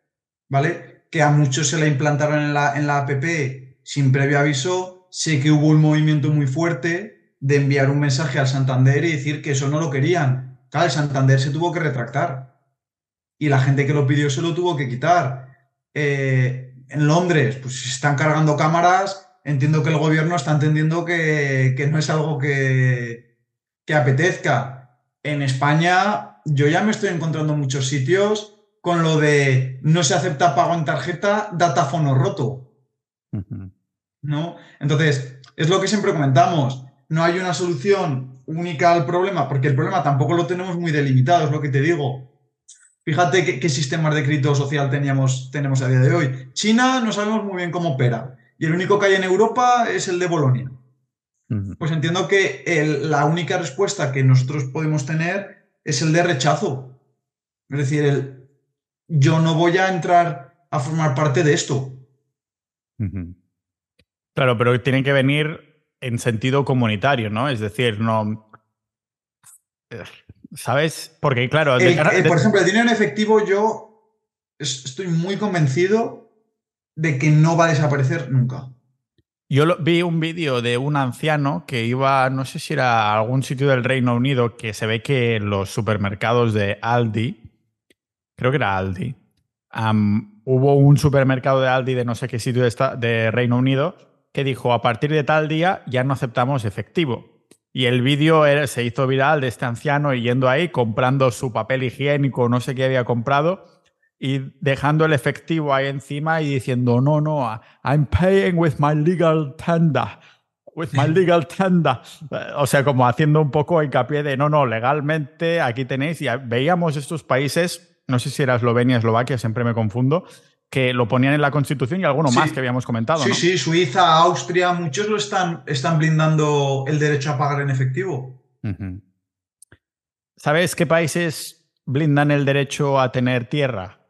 ¿vale? Que a muchos se la implantaron en la, en la APP sin previo aviso. Sé que hubo un movimiento muy fuerte de enviar un mensaje al Santander y decir que eso no lo querían Claro, el Santander se tuvo que retractar y la gente que lo pidió se lo tuvo que quitar. Eh, en Londres, pues se están cargando cámaras, entiendo que el gobierno está entendiendo que, no es algo que, que apetezca. En España, yo ya me estoy encontrando en muchos sitios con lo de no se acepta pago en tarjeta, datáfono roto. ¿No? Entonces, es lo que siempre comentamos. No hay una solución única al problema, porque el problema tampoco lo tenemos muy delimitado, es lo que te digo. Fíjate qué, sistemas de crédito social teníamos, tenemos a día de hoy. China no sabemos muy bien cómo opera, y el único que hay en Europa es el de Bolonia. Pues entiendo que la única respuesta que nosotros podemos tener es el de rechazo. Es decir, el, yo no voy a entrar a formar parte de esto. Claro, pero tienen que venir en sentido comunitario, ¿no? Es decir, no. ¿Sabes? Porque, claro. por ejemplo, el dinero en efectivo, yo estoy muy convencido de que no va a desaparecer nunca. Yo vi un vídeo de un anciano que iba, no sé si era a algún sitio del Reino Unido, que se ve que los supermercados de Aldi, creo que era Aldi, hubo un supermercado de Aldi de no sé qué sitio de, de Reino Unido que dijo, a partir de tal día ya no aceptamos efectivo. Y el vídeo se hizo viral de este anciano yendo ahí, comprando su papel higiénico, no sé qué había comprado, y dejando el efectivo ahí encima y diciendo, no, no, I'm paying with my legal tender. With my legal tender. O sea, como haciendo un poco hincapié de, no, no, legalmente aquí tenéis. Y veíamos estos países, no sé si era Eslovenia, Eslovaquia, siempre me confundo, que lo ponían en la Constitución y alguno más que habíamos comentado. Sí, sí, Suiza, Austria, muchos lo están, están blindando el derecho a pagar en efectivo. ¿Sabes qué países blindan el derecho a tener tierra?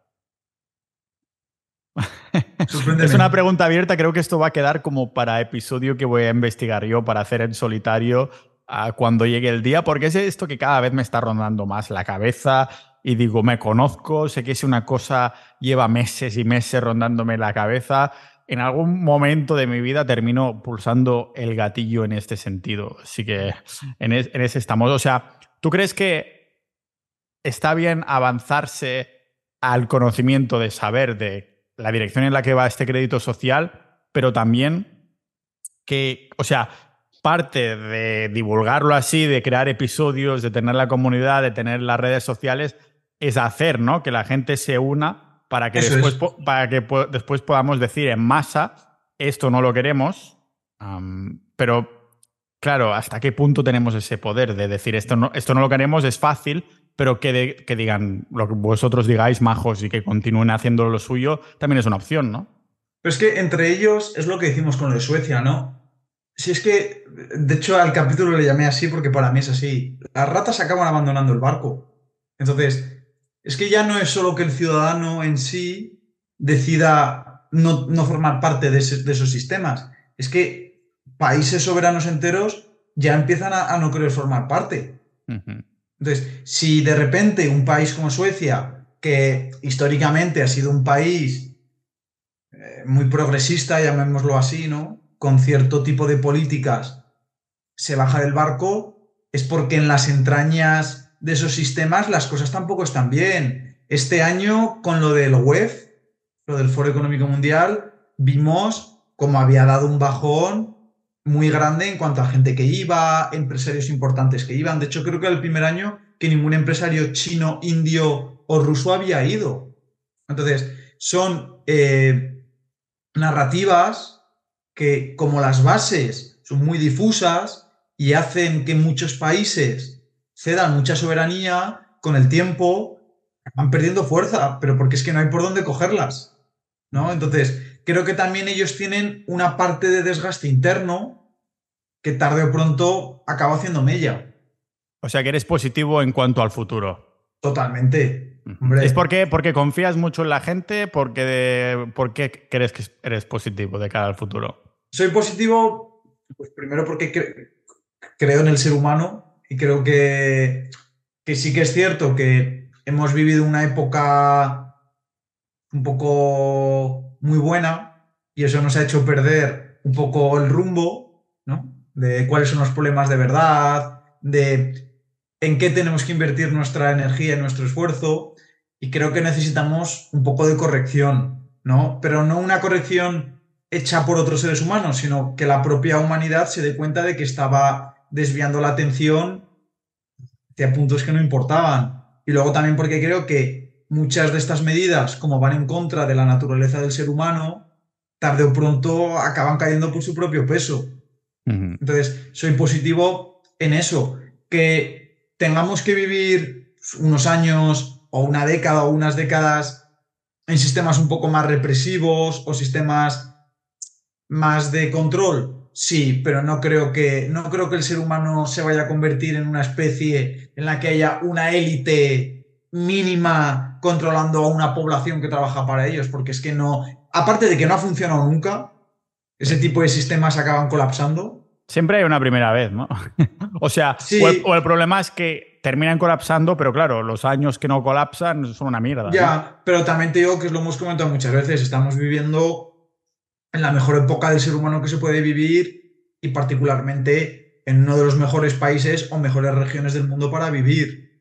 <laughs> es una pregunta abierta, creo que esto va a quedar como para episodio que voy a investigar yo para hacer en solitario cuando llegue el día, porque es esto que cada vez me está rondando más la cabeza y digo, me conozco, sé que si una cosa lleva meses y meses rondándome la cabeza, en algún momento de mi vida termino pulsando el gatillo en este sentido. Así que en, ese estamos. O sea, ¿tú crees que está bien avanzarse al conocimiento de saber de la dirección en la que va este crédito social, pero también que, o sea, parte de divulgarlo así, de crear episodios, de tener la comunidad, de tener las redes sociales, es hacer, ¿no? Que la gente se una para que, después, para que después podamos decir en masa, esto no lo queremos, pero claro, ¿hasta qué punto tenemos ese poder de decir esto no, esto no lo queremos? Es fácil, pero que, que digan lo que vosotros digáis, majos, y que continúen haciendo lo suyo, también es una opción, ¿no? Pero es que entre ellos es lo que decimos con lo de Suecia, ¿no? Si es que, de hecho, al capítulo le llamé así porque para mí es así. Las ratas acaban abandonando el barco. Entonces, es que ya no es solo que el ciudadano en sí decida no, formar parte de, esos sistemas, es que países soberanos enteros ya empiezan a, no querer formar parte. Entonces, si de repente un país como Suecia, que históricamente ha sido un país eh, muy progresista, llamémoslo así, ¿no? Con cierto tipo de políticas, se baja del barco, es porque en las entrañas de esos sistemas las cosas tampoco están bien. Este año, con lo del WEF, lo del Foro Económico Mundial, vimos cómo había dado un bajón muy grande en cuanto a gente que iba, empresarios importantes que iban. De hecho, creo que era el primer año que ningún empresario chino, indio o ruso había ido. Entonces, son eh, narrativas que, como las bases son muy difusas y hacen que muchos países cedan mucha soberanía, con el tiempo van perdiendo fuerza, pero porque es que no hay por dónde cogerlas. ¿no? Entonces, creo que también ellos tienen una parte de desgaste interno que tarde o pronto acaba haciendo mella. O sea que eres positivo en cuanto al futuro. Totalmente. ¿Es porque, porque confías mucho en la gente? Porque ¿Por qué crees que eres positivo de cara al futuro? Soy positivo, pues primero porque creo en el ser humano y creo que, que sí que es cierto que hemos vivido una época un poco muy buena y eso nos ha hecho perder un poco el rumbo, ¿no? De cuáles son los problemas de verdad, de en qué tenemos que invertir nuestra energía y nuestro esfuerzo y creo que necesitamos un poco de corrección, ¿no? Pero no una corrección hecha por otros seres humanos, sino que la propia humanidad se dé cuenta de que estaba desviando la atención hacia puntos que no importaban. Y luego también porque creo que muchas de estas medidas, como van en contra de la naturaleza del ser humano, tarde o pronto acaban cayendo por su propio peso. Entonces, soy positivo en eso, que tengamos que vivir unos años o una década o unas décadas en sistemas un poco más represivos o sistemas más de control, sí, pero no creo que no creo que el ser humano se vaya a convertir en una especie en la que haya una élite mínima controlando a una población que trabaja para ellos, porque es que no, aparte de que no ha funcionado nunca, ese tipo de sistemas acaban colapsando. Siempre hay una primera vez, ¿no? <laughs> o sea, o, el, problema es que terminan colapsando, pero claro, los años que no colapsan son una mierda. Ya, pero también te digo que lo hemos comentado muchas veces, estamos viviendo en la mejor época del ser humano que se puede vivir y particularmente en uno de los mejores países o mejores regiones del mundo para vivir.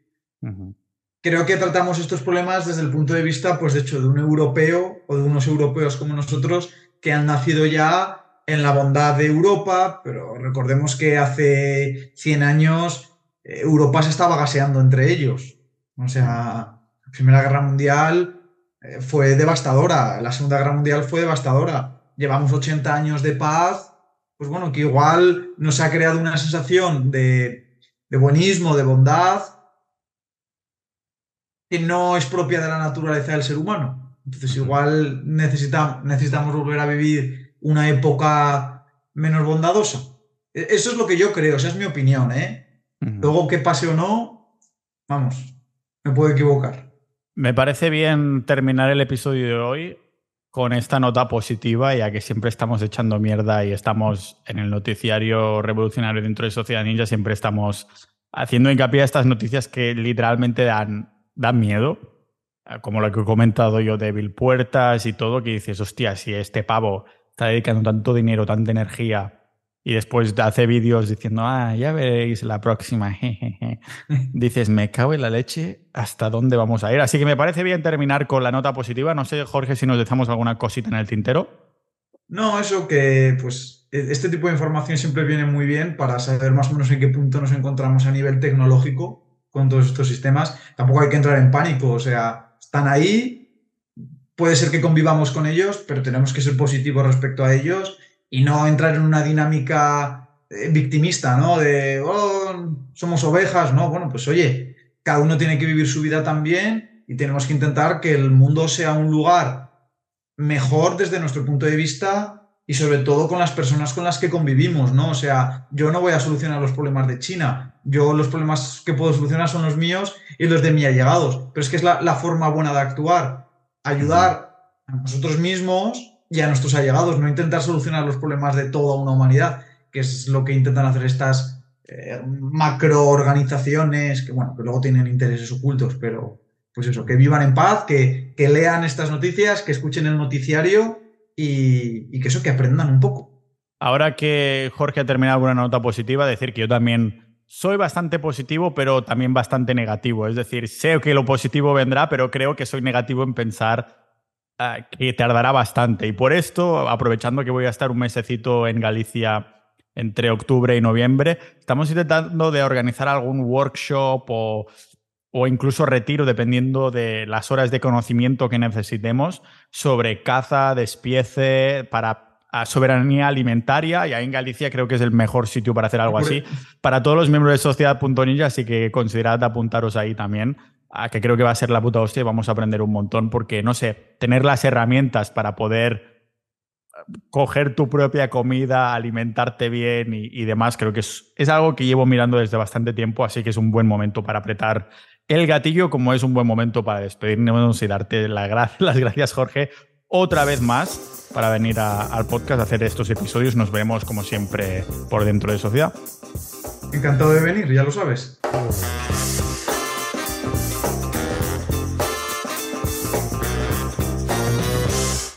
Creo que tratamos estos problemas desde el punto de vista, pues de hecho, de un europeo o de unos europeos como nosotros que han nacido ya en la bondad de Europa, pero recordemos que hace 100 años eh, Europa se estaba gaseando entre ellos. O sea, la Primera Guerra Mundial eh, fue devastadora, la Segunda Guerra Mundial fue devastadora. Llevamos 80 años de paz, pues bueno, que igual nos ha creado una sensación de, de buenismo, de bondad, que no es propia de la naturaleza del ser humano. Entonces igual necesitamos, necesitamos volver a vivir una época menos bondadosa. E, eso es lo que yo creo, esa es mi opinión, ¿eh? Luego que pase o no, vamos, me puedo equivocar. Me parece bien terminar el episodio de hoy con esta nota positiva, ya que siempre estamos echando mierda y estamos en el noticiario revolucionario dentro de Sociedad Ninja, siempre estamos haciendo hincapié a estas noticias que literalmente dan, dan miedo, como lo que he comentado yo de Bill Puertas y todo, que dices, hostia, si este pavo está dedicando tanto dinero, tanta energía y después hace vídeos diciendo, ah, ya veréis la próxima, <laughs> dices, me cago en la leche, ¿hasta dónde vamos a ir? Así que me parece bien terminar con la nota positiva. No sé, Jorge, si nos dejamos alguna cosita en el tintero. No, eso que, pues, e, este tipo de información siempre viene muy bien para saber más o menos en qué punto nos encontramos a nivel tecnológico con todos estos sistemas. Tampoco hay que entrar en pánico, o sea, están ahí, puede ser que convivamos con ellos, pero tenemos que ser positivos respecto a ellos y no entrar en una dinámica eh, victimista, ¿no? De, oh, somos ovejas, ¿no? Bueno, pues oye, cada uno tiene que vivir su vida también y tenemos que intentar que el mundo sea un lugar mejor desde nuestro punto de vista y sobre todo con las personas con las que convivimos, ¿no? O sea, yo no voy a solucionar los problemas de China, yo los problemas que puedo solucionar son los míos y los de mis allegados, pero es que es la, la forma buena de actuar, ayudar a nosotros mismos y a nuestros allegados, no intentar solucionar los problemas de toda una humanidad, que es lo que intentan hacer estas eh, macroorganizaciones que, bueno, que luego tienen intereses ocultos, pero pues eso, que vivan en paz, que, lean estas noticias, que escuchen el noticiario y, que eso, que aprendan un poco. Ahora que Jorge ha terminado con una nota positiva, decir que yo también soy bastante positivo, pero también bastante negativo. Es decir, sé que lo positivo vendrá, pero creo que soy negativo en pensar ah, que tardará bastante. Y por esto, aprovechando que voy a estar un mesecito en Galicia entre octubre y noviembre, estamos intentando de organizar algún workshop o o incluso retiro, dependiendo de las horas de conocimiento que necesitemos, sobre caza, despiece, para soberanía alimentaria. Y ahí en Galicia creo que es el mejor sitio para hacer algo así. Para todos los miembros de Sociedad.ninja, así que considerad apuntaros ahí también, que creo que va a ser la puta hostia y vamos a aprender un montón, porque, no sé, tener las herramientas para poder coger tu propia comida, alimentarte bien y, demás, creo que es, es, algo que llevo mirando desde bastante tiempo, así que es un buen momento para apretar el gatillo, como es un buen momento para despedirnos y darte <laughs> las gracias, Jorge, otra vez más para venir al podcast a hacer estos episodios. Nos vemos, como siempre, por dentro de Sociedad. Encantado de venir, ya lo sabes.